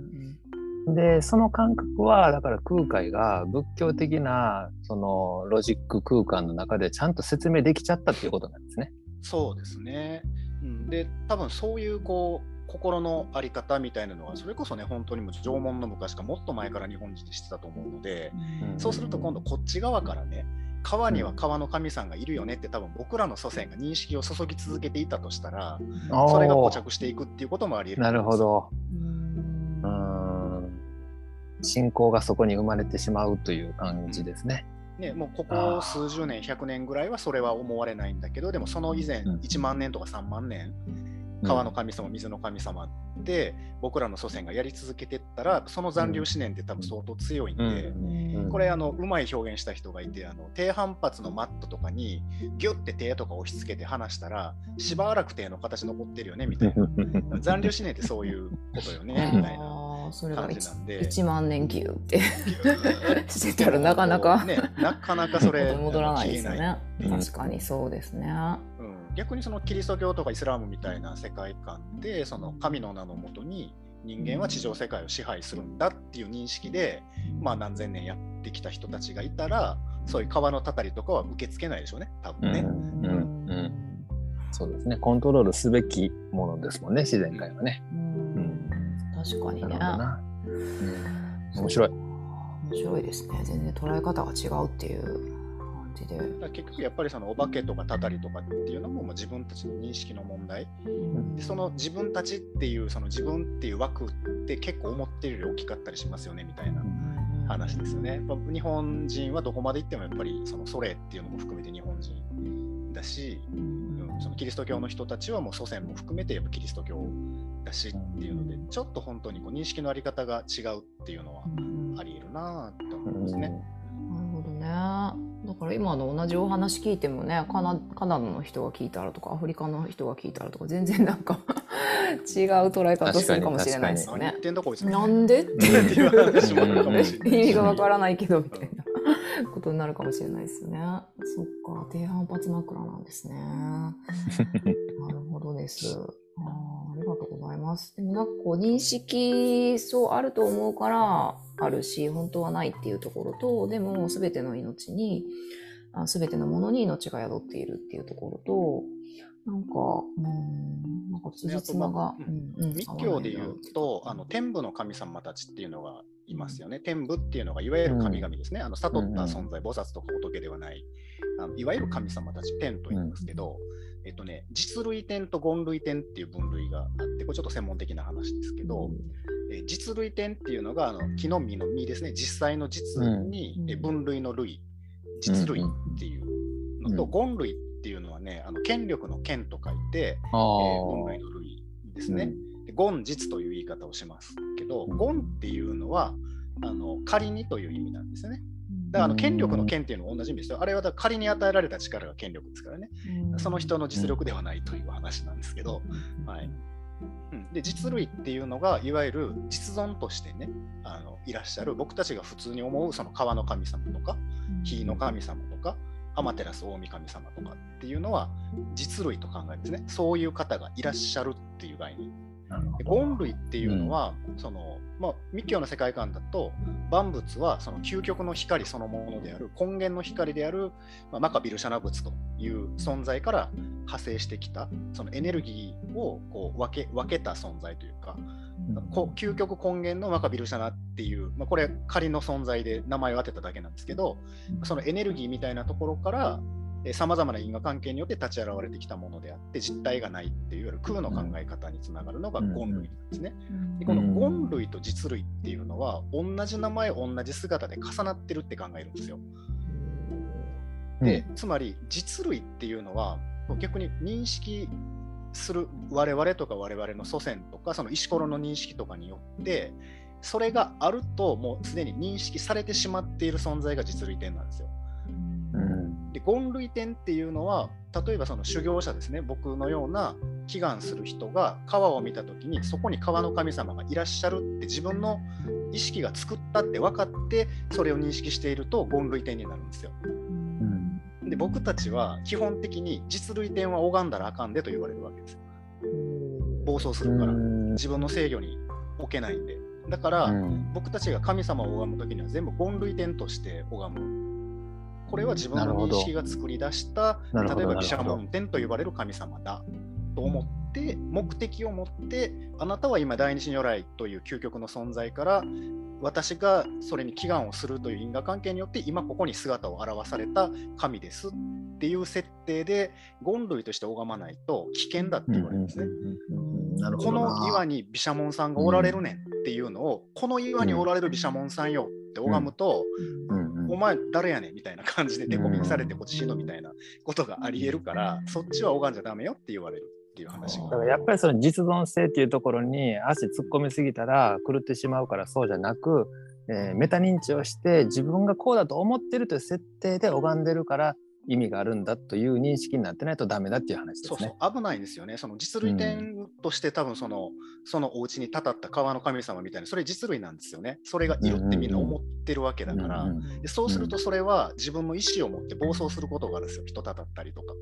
でその感覚はだから空海が仏教的なそのロジック空間の中でちゃんと説明できちゃったっていうことなんですね。そうですね、うん、で多分そういうこう心の在り方みたいなのはそれこそね本当にも縄文の昔かもっと前から日本人でしてたと思うので、うん、そうすると今度こっち側からね川には川の神さんがいるよねって多分僕らの祖先が認識を注ぎ続けていたとしたらそれが固着していくっていうこともありえるなるほど信仰がそこに生まれてしまうという感じですね。ね、もうここ数十年、100年ぐらいはそれは思われないんだけど、でもその以前、1万年とか3万年、川の神様、水の神様って僕らの祖先がやり続けてったらその残留思念って多分相当強いんで、これあのうまい表現した人がいてあの低反発のマットとかにギュッて手とか押し付けて離したらしばらく手の形残ってるよねみたいな。残留思念ってそういうことよねみたいな。それが 1, 1万年ギュって。してたらなかなか、ね、なかなかそれ戻らないですよね。確かにそうですね。うん。逆にそのキリスト教とかイスラムみたいな世界観でその神の名のもとに人間は地上世界を支配するんだっていう認識で、まあ、何千年やってきた人たちがいたらそういう川のたたりとかは受け付けないでしょうね。多分ね。うん。うん。うん。そうですね。コントロールすべきものですもんね、自然界はね。うん確かにね。面白い。面白いですね。全然捉え方が違うっていう感じで。結局やっぱりそのお化けとかたたりとかっていうのももう自分たちの認識の問題うんでその自分たちっていうその自分っていう枠って結構思ってるより大きかったりしますよねみたいな話ですよね。日本人はどこまで行ってもやっぱりそのソ連っていうのも含めて日本人だし、そのキリスト教の人たちはもう祖先も含めてやっぱキリスト教だしっていうのでちょっと本当にこう認識のあり方が違うっていうのはうんあり得るなと思いうんますね。なるほどね。だから今の同じお話聞いてもねカナカナダの人が聞いたらとかアフリカの人が聞いたらとか全然なんか 違う捉え方するかもしれないですよねなんでってっていう話もあるかもしれない。意味がわからないけどみたいな ことになるかもしれないですよね。そっか、低反発枕なんですね。なるほどです。あーありがとうございます。でもなんかこう認識そうあると思うからあるし本当はないっていうところとでも全ての命にあ全てのものに命が宿っているっていうところとなんかうんなんか辻褄が、ねうんうん密教で言うと、あの天部の神様たちっていうのがいますよね。天部っていうのがいわゆる神々ですね。あの悟った存在、菩薩とか仏ではない、あのいわゆる神様たち、天と言いますけど、えっとね、実類天と言類天っていう分類があって、これちょっと専門的な話ですけど、えー実類天っていうのがあの木の実の実ですね、実際の実に、うん。えー分類の類、実類っていうのと、言類っていうのはね、あの権力の権と書いて、あえ分類の類ですね。で言実という言い方をしますけど、うん言っていうのはあの仮にという意味なんですよね。だからあの権力の権っていうのは同じ意味ですよ。あれはだ仮に与えられた力が権力ですからね。その人の実力ではないという話なんですけど、はいうん、で実類っていうのがいわゆる実存としてねあのいらっしゃる僕たちが普通に思うその川の神様とか火の神様とか天照大神様とかっていうのは実類と考えるんですねそういう方がいらっしゃるっていう概念なるほでど言類っていうのは、そのまあ、密教の世界観だと万物はその究極の光そのものである根源の光である、まあ、マカビルシャナ仏という存在から派生してきたそのエネルギーをこう分け分けた存在というか、究極根源のマカビルシャナっていう、まあ、これ仮の存在で名前を当てただけなんですけどそのエネルギーみたいなところからさまざまな因果関係によって立ち現れてきたものであって実体がないっていういわゆる空の考え方につながるのが言類なんですね。でこの言類と実類っていうのは同じ名前同じ姿で重なってるって考えるんですよ。でつまり実類っていうのは逆に認識する我々とか我々の祖先とかその石ころの認識とかによってそれがあるともうすでに認識されてしまっている存在が実類点なんですよ。うんで言類点っていうのは例えばその修行者ですね僕のような祈願する人が川を見た時にそこに川の神様がいらっしゃるって自分の意識が作ったって分かってそれを認識していると言類点になるんですよ。うんで僕たちは基本的に実類点は拝んだらあかんでと言われるわけですよ。暴走するからうん自分の制御に置けないんで。だから、うん僕たちが神様を拝む時には全部言類点として拝む。これは自分の認識が作り出した、例えば毘沙門天と呼ばれる神様だと思って、目的を持って、あなたは今、大日如来という究極の存在から、私がそれに祈願をするという因果関係によって、今ここに姿を現された神です。っていう設定で、言類として拝まないと危険だって言われるんですね。この岩に毘沙門さんがおられるねんっていうのを、この岩におられる毘沙門さんよって拝むと、うんうんお前誰やねんみたいな感じでデコピンされてこっち死ぬみたいなことがありえるから、そっちは拝んじゃダメよって言われるっていう話。がだからやっぱりその実存性っていうところに足突っ込みすぎたら狂ってしまうからそうじゃなく、えーメタ認知をして自分がこうだと思ってるという設定で拝んでるから意味があるんだという認識になってないとダメだっていう話ですね。そうそう危ないんですよね。その実類点として多分その、そのお家にたたった川の神様みたいなそれ実類なんですよね。それがいるってみんな思ってるわけだから、うんうんでそうするとそれは自分の意思を持って暴走することがあるんですよ。人たたったりとか。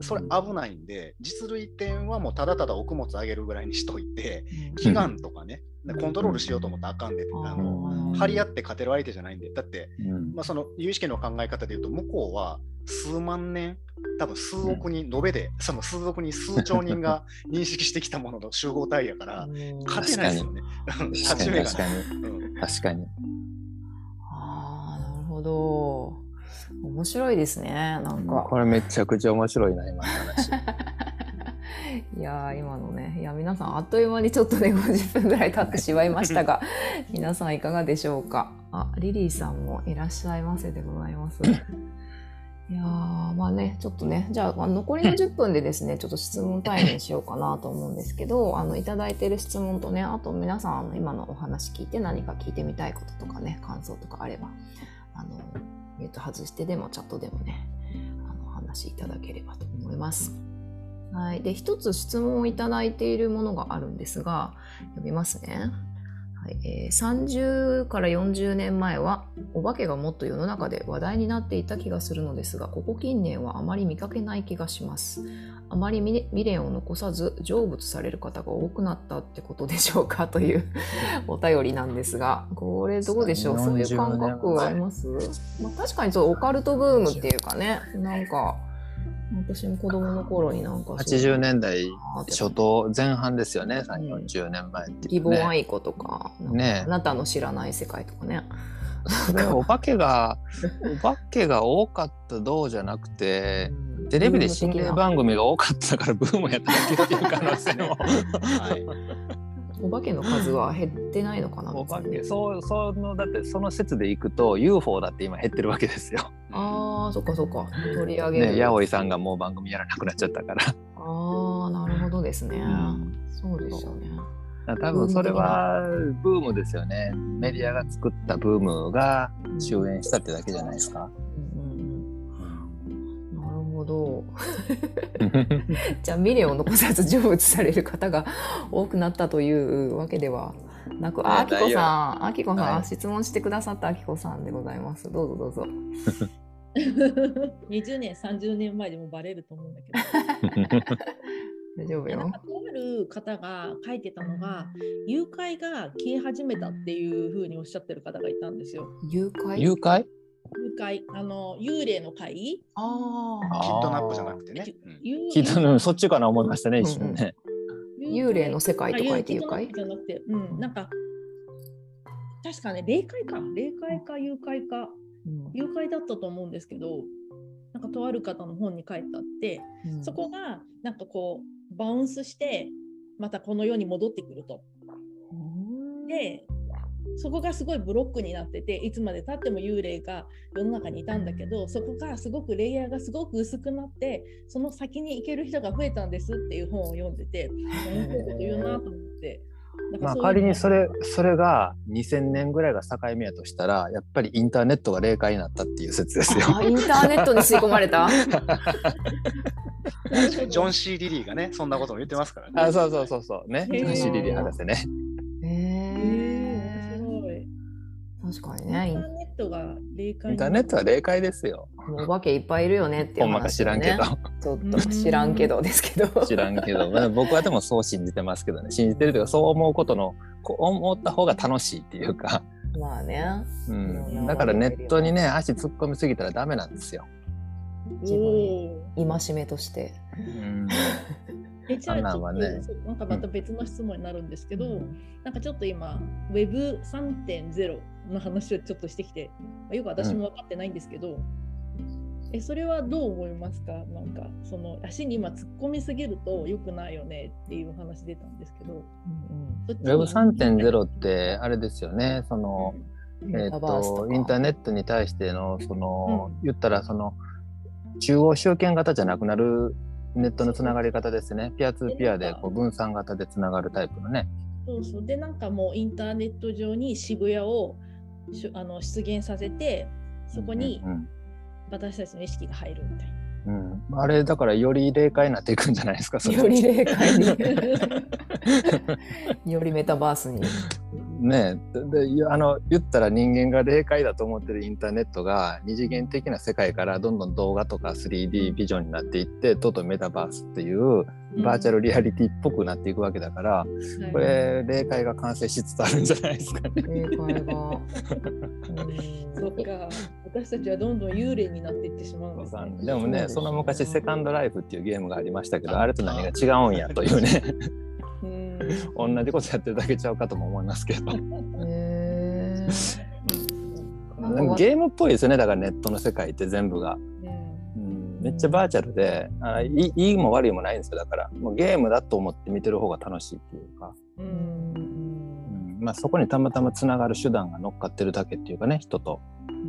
それ危ないんで、実類点はもうただただ奥物あげるぐらいにしといて、祈願とかね、コントロールしようと思ったらあかんで、あの張り合って勝てる相手じゃないんで、だって、うんまあ、その有識の考え方でいうと、向こうは数万年、多分数億人、延べで、その数億人、数兆人が認識してきたものの集合体やから、勝てないですよね。確かに確か。にうん確かにああ、なるほど。面白いですね。なんか。これめちゃくちゃ面白いな今の話 いやー今のねいや皆さんあっという間にちょっとね50分ぐらい経ってしまいましたが 皆さんいかがでしょうか？あリリーさんもいらっしゃいませでございますいやーまあねちょっとねじゃあまあ残りの10分でですねちょっと質問タイムにしようかなと思うんですけどあのいただいてる質問とねあと皆さんあの今のお話聞いて何か聞いてみたいこととかね感想とかあればあのミュート外してでもチャットでもねあのお話しいただければと思います。はい、で一つ質問をいただいているものがあるんですが読みますね、はい。えー30から40年前はお化けがもっと世の中で話題になっていた気がするのですがここ近年はあまり見かけない気がします。あまり未未練を残さず成仏される方が多くなったってことでしょうか？というお便りなんですがこれどうでしょう？そういう感覚はあります、まあ、確かにそうオカルトブームっていうかねなんか私も子供の頃になんかそう80年代初頭前半ですよね。3 4 0年前って。いう、義母ね、愛子とか、ね。あなたの知らない世界とかね。でも お化けがお化けが多かったどうじゃなくてテレビで心霊番組が多かったからブームやっただけっていう可能性も。はいお化けの数は減ってないのかなお化け。そうそのだってその説でいくと UFO だって今減ってるわけですよ。ああそっかそっか。取り上げる、ね八百さんがもう番組やらなくなっちゃったから。ああなるほどですね、ん。そうですよね。多分それはブームですよね。メディアが作ったブームが終焉したってだけじゃないですか。うんど じゃあ未練を残さず成仏される方が多くなったというわけではなく、あ、あきこさん、あきこさん、はい質問してくださったあきこさんでございます。どうぞどうぞ。20年、30年前でもバレると思うんだけど。大丈夫よある方が書いてたのが誘拐が消え始めたっていうふうにおっしゃってる方がいたんですよ。誘拐？誘拐？誘拐あの幽霊の会？ああ。キッドナップじゃなくてね。うん。幽聞いたのそっちかな思いましたね、一瞬ね。幽霊の世界と書いて誘拐じゃなくて、うん、なんか確かね霊界か。霊界か誘拐か。うん。誘拐だったと思うんですけどなんかとある方の本に書いてあってうん。そこがなんかこうバウンスしてまたこの世に戻ってくると。うん。でそこがすごいブロックになってていつまでたっても幽霊が世の中にいたんだけどそこがすごくレイヤーがすごく薄くなってその先に行ける人が増えたんですっていう本を読んでて面白いこと言うなと思って。なんかまあ仮にそれそれが2000年ぐらいが境目やとしたらやっぱりインターネットが霊界になったっていう説ですよ。あインターネットに吸い込まれた？ジョン・シー・リリーがね、そんなことも言ってますからね。あそうそうそうそうね。へーシリリ博士ね。確かにインタねーネットが霊界インターネットは霊界ですよ。お化けいっぱいいるよねっていうほんまか話をね。知らんけど。ちょっと知らんけどですけど。知らんけど、まあ僕はでもそう信じてますけどね。信じてるというかそう思うことのこう思った方が楽しいっていうか。まあね。うん、だからネットにね足突っ込みすぎたらダメなんですよ。自分戒めとして。うん、えじゃあちょっとそうなんかまた別の質問になるんですけど、なんかちょっと今 Web3.0 の話をちょっとしてきて、まあよく私も分かってないんですけど、えそれはどう思いますか？なんかその足に今突っ込みすぎると良くないよねっていう話出たんですけど。そっちに？Web3.0 ってあれですよね。そのうん。えとインターネットに対してのその、うん。言ったらその中央集権型じゃなくなるネットのつながり方ですね。ピアツーピアでこう分散型でつながるタイプのね。そうそう。でなんかもうインターネット上に渋谷をあの出現させてそこにうん私たちの意識が入るみたいな。うん。うんあれだからより霊界になっていくんじゃないですか。それ。より霊界に。よりメタバースに。ねえ。でであの言ったら人間が霊界だと思ってるインターネットが二次元的な世界からどんどん動画とか 3D ビジョンになっていってとうとうメタバースっていうバーチャルリアリティっぽくなっていくわけだから、はいこれ霊界が完成しつつあるんじゃないですかね。霊界が。そっか。私たちはどんどん幽霊になっていってしまうんですね。でもねそうですその昔セカンドライフっていうゲームがありましたけどあれと何が違うんやというね。うん。同じことやってるだけちゃうかとも思いますけど。へー。ゲームっぽいですよね。だからネットの世界って全部が、うんうん、めっちゃバーチャルであいいいいも悪いもないんですよ。だからもうゲームだと思って見てる方が楽しいっていうか、ううん。んうん。まあ、そこにたまたまつながる手段が乗っかってるだけっていうかね人と、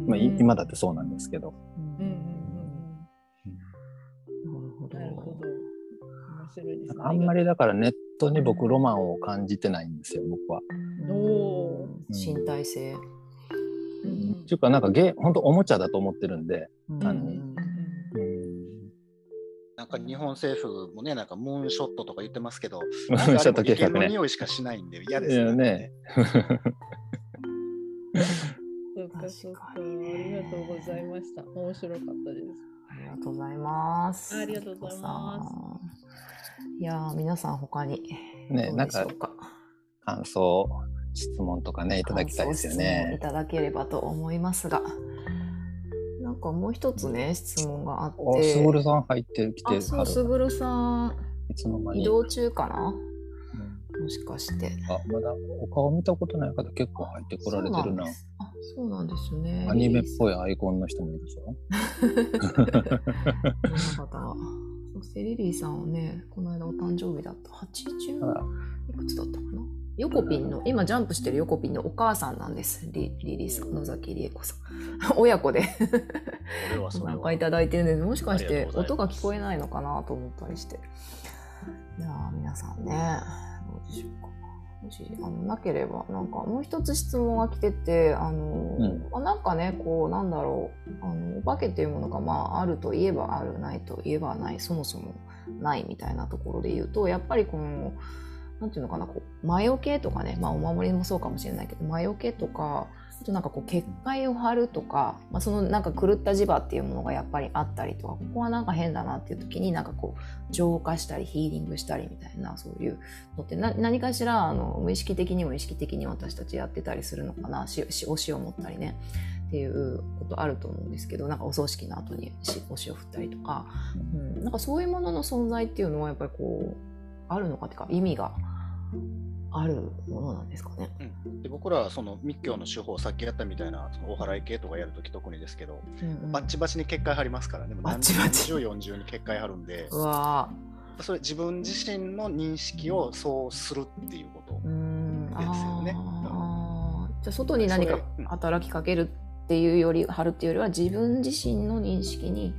まあ、い今だってそうなんですけど、うん。うん。なるほどうん。なるほど。面白いですね。あんまりだからネットに僕ロマンを感じてないんですよ僕は。お身体性。うん。っていうかなんかゲー本当おもちゃだと思ってるんで、うんなんか日本政府もね、なんかムーンショットとか言ってますけど、ムーンショット計画ね匂いしかしないんで嫌ですいよやね。そうかそうかありがとうございました面白かったですありがとうございます。ありがとうございますす。いやー皆さん他にねどうでしょうか？感想質問とかねいただきたいですよ感想質問いね。ただければと思いますが、なんかもう一つね質問があっおて。すぐるさん入ってきてあ、そう、すぐるさん、いつの間に？移動中かな？うんもしかして。あまだお顔見たことない方結構入ってこられてるな。あ、そうなんですね。アニメっぽい。いアイコンの人もいるでしょ。この方は。そしてリリーさんはね、この間お誕生日だった。80あらいくつだったかな？ヨコピンの、今ジャンプしてるヨコピンのお母さんなんです。リリリーさん、野崎理恵子さん。親子で。それはそれなんかはいただいてるんで、もしかして音が聞こえないのかなと思ったりして。いやー皆さんね、どうでしょうか。もしあのなければ、なんかもう一つ質問が来てて、あの、ん。まあ、なんかね、こう、なんだろう、あのお化けっていうものが、まあ、あるといえばある、ないといえばない、そもそもないみたいなところで言うと、やっぱりこの、なんていうのかな、こう、魔除けとかね、まあ、お守りもそうかもしれないけど、魔除けとか、あとなんかこう結界を張るとか、まあ、そのなんか狂った磁場っていうものがやっぱりあったりとかここはなんか変だなっていう時になんかこう浄化したりヒーリングしたりみたいなそういうのって何かしらあの無意識的にも意識的に私たちやってたりするのかなししお塩を持ったりねっていうことあると思うんですけどなんかお葬式の後にしお塩振ったりとか、うん、なんかそういうものの存在っていうのはやっぱりこうあるのかっていうか意味があるものなんですかね。うん、で僕らはその密教の手法、さっきやったみたいなそのお祓い系とかやるとき特にですけど、うんうん。バッチバチに結界張りますからね、バッチバチ。何十40に結界張るんで、うわ。それ自分自身の認識をそうするっていうことですよね。じゃあ外に何か働きかけるっていうより貼るっていうよりは自分自身の認識に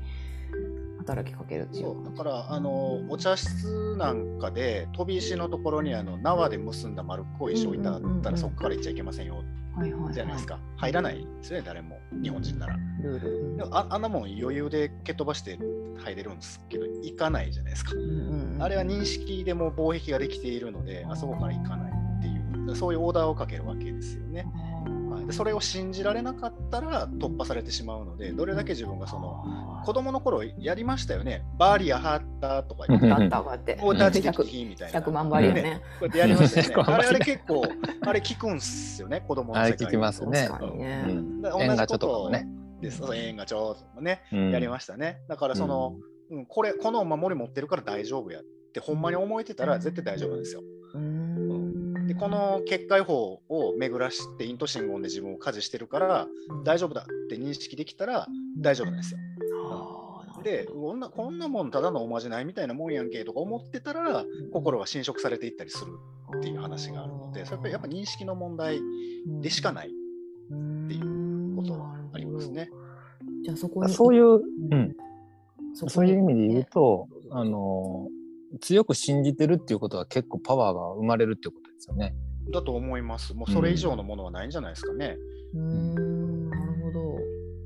働きかけるっていう。そう。だからあのお茶室なんかで飛び石のところにあの縄で結んだ丸っこい石置いてあうんうんうんうん。ったらそこから行っちゃいけませんよ。はいはいはい。じゃないですか。入らないですよね誰も。日本人なら。ルールでもああんなもん余裕で蹴っ飛ばして入れるんですけど行かないじゃないですか。あれは認識でも防壁ができているのであそこから行かないっていう。そういうオーダーをかけるわけですよね、それを信じられなかったら突破されてしまうのでどれだけ自分がその子供の頃やりましたよね。バーリアハッタとか言って。たこうやって。オーダーチキ100キみたいな。100万倍よね。こうやってやりましたよね。100万あれあれ倍結構、あれ聞くんすよね、子供の世界あれ聞きますね。確かにね。うん。だから同じこ縁がちょっとかともね。で縁がちょっともね、うん。やりましたね。だからその、うん。これ、このお守り持ってるから大丈夫やって、ほんまに思えてたら絶対大丈夫なんですよ。で、この結界法を巡らして、イント信号で自分を家事してるから、大丈夫だって認識できたら大丈夫なんですよ。で、こんなこんなもんただのおまじないみたいなもんやんけとか思ってたら、心が侵食されていったりするっていう話があるので、それやっぱりやっぱ認識の問題でしかないっていうことはありますね。じゃあそこにそういう、ううん、そういう意味で言うと、あの強く信じてるっていうことは結構パワーが生まれるっていうことですよね。だと思います。もうそれ以上のものはないんじゃないですかね。うーんなるほど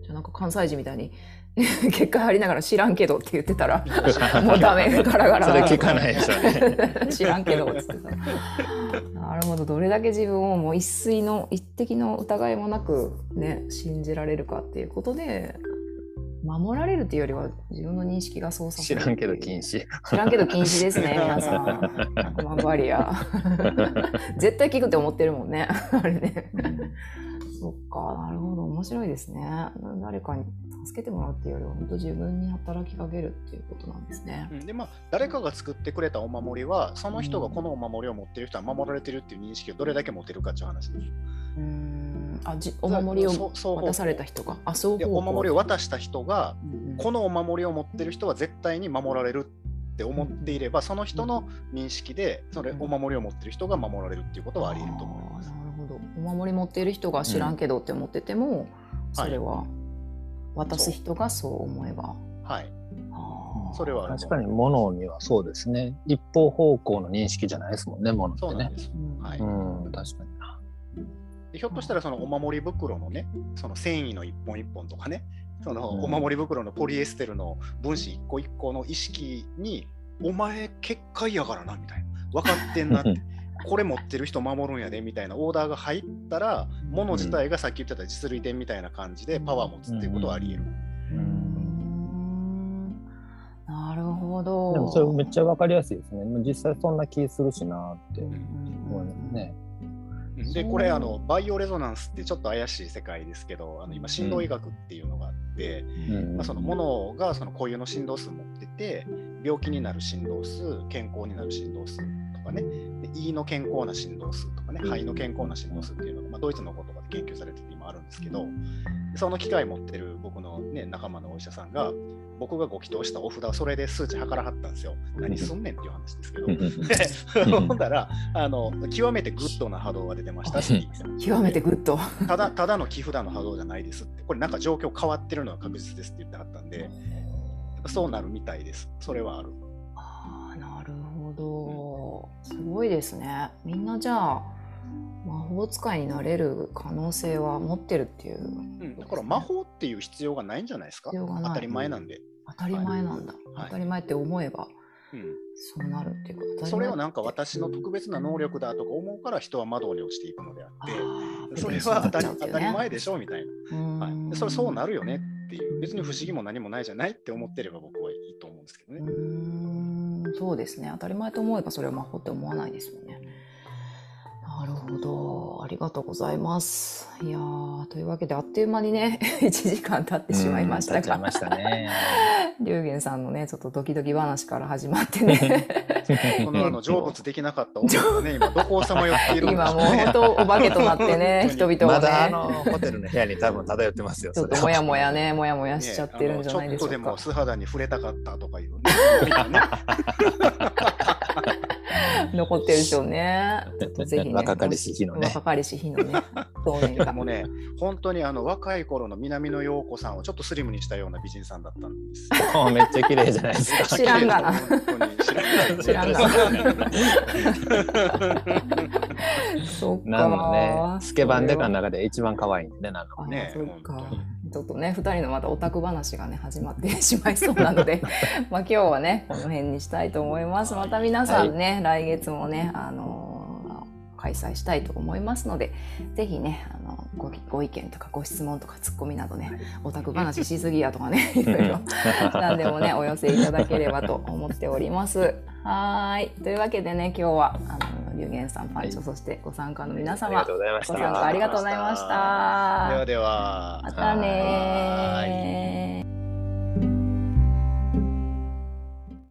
じゃあなんか関西人みたいに 結果ありながら知らんけどって言ってたら もうダメガラガラそれ聞かないでしょうね。知らんけどっつってさなるほどどれだけ自分をもう一水の一滴の疑いもなくね信じられるかっていうことで守られるっていうよりは自分の認識がそうさせ知らんけど禁止。止。知らんけど禁止ですね、皆さん。100万バリア。絶対聞くって思ってるもんね。あれね。そっか、なるほど。面白いですね。誰かに助けてもらうっていうよりは、本当自分に働きかけるっていうことなんですね。うんでまあ、誰かが作ってくれたお守りは、その人がこのお守りを持ってる人は守られてるっていう認識をどれだけ持てるかっていう話です。うーん。あ、じお守りを渡された人が？あ、そうお守りを渡した人が、このお守りを持ってる人は絶対に守られるって思っていれば、その人の認識で、それお守りを持ってる人が守られるっていうことはあり得ると思います。ど。お守り持っている人が知らんけどって思ってても、それは渡す人がそう思えば。はい。それは確かに物にはそうですね。一方方向の認識じゃないですもんね、物ってねそうなんで。す。うんはいうん、確かにな。でひょっとしたらそのお守り袋のね、その繊維の一本一本とかね、そのうんお守り袋のポリエステルの分子一個一個の意識に、お前結界やからなみたいな、分かってんなって、これ持ってる人守るんやでみたいなオーダーが入ったら、物自体がさっき言ってた実類店みたいな感じでパワー持つっていうことはあり得る。うーん。なるほど。でもそれめっちゃわかりやすいですね。もう実際そんな気するしなってうん思いますね。うん。で、これあの、バイオレゾナンスってちょっと怪しい世界ですけど、あの今、振動医学っていうのがあって、うん。まあ、そのものがその固有の振動数持ってて病気になる振動数健康になる振動数。とかねで胃の健康な振動数とかね肺の健康な振動数っていうのが、まあ、ドイツのことかで研究されてて今あるんですけどその機械持ってる僕の、ね、仲間のお医者さんが僕がご祈祷したお札をそれで数値測らはったんですよ何すんねんっていう話ですけどで ほんだらあの極めてグッドな波動が出てましたって言って極めてグッド。ただただの木札の波動じゃないですって、これなんか状況変わってるのは確実ですって言ってはったんで、そうなるみたいです。それはある。ああ、なるほど。すごいですね。みんなじゃあ魔法使いになれる可能性は持ってるっていう。うん、だから魔法っていう必要がないんじゃないですか？当たり前なんで。当たり前なんだ。はい当たり前って思えばうん、そうなるっていうこと。それはなんか私の特別な能力だとか思うから人は窓に落ちていくのであって、それは当たり当たり前でしょみたいな、はいで。それそうなるよねっていう、別に不思議も何もないじゃないって思ってれば僕はいいと思うんですけどうね。そうですね当たり前と思えばそれは魔法って思わないですもん。なるほどありがとうございます。いやーというわけであっという間にね 1時間経ってしまいましたがましたね。龍玄さんのねちょっとドキドキ話から始まってね このあの成仏できなかった男がね、今どこをさまよっているんでしょ今もう本当お化けとなってね人々まだあがねのホテルの部屋に多分漂ってますよ。ちょっともやもやねもやもやしちゃってるんじゃないでしょうかねちょっとでも。素肌に触れたかったとかいうね。残ってるでしょうね。ぜひね。若かりし日のね若かりし日のね。もね、本当にあの若い頃の南野陽子さんをちょっとスリムにしたような美人さんだったんです。めっちゃ綺麗じゃないですか。知らんがな知らんがな。知らんがそっか。なのね、スケバンデカの中で一番可愛いんでね、なんかあねそっかちょっとね2人のまたオタク話がね始まってしまいそうなので まあ今日はねこの辺にしたいと思います。また皆さんね、来月もねあのー開催したいと思いますのでぜひねあのごご意見とかご質問とかツッコミなどねオタク話しすぎやとかねいろいろ 何でもねお寄せいただければと思っておりますはーい。というわけでね今日はあの龍玄さんパンチョ、はい。そしてご参加の皆あり様がとうございました。ご参加ありがとうございました。ではでは。またねー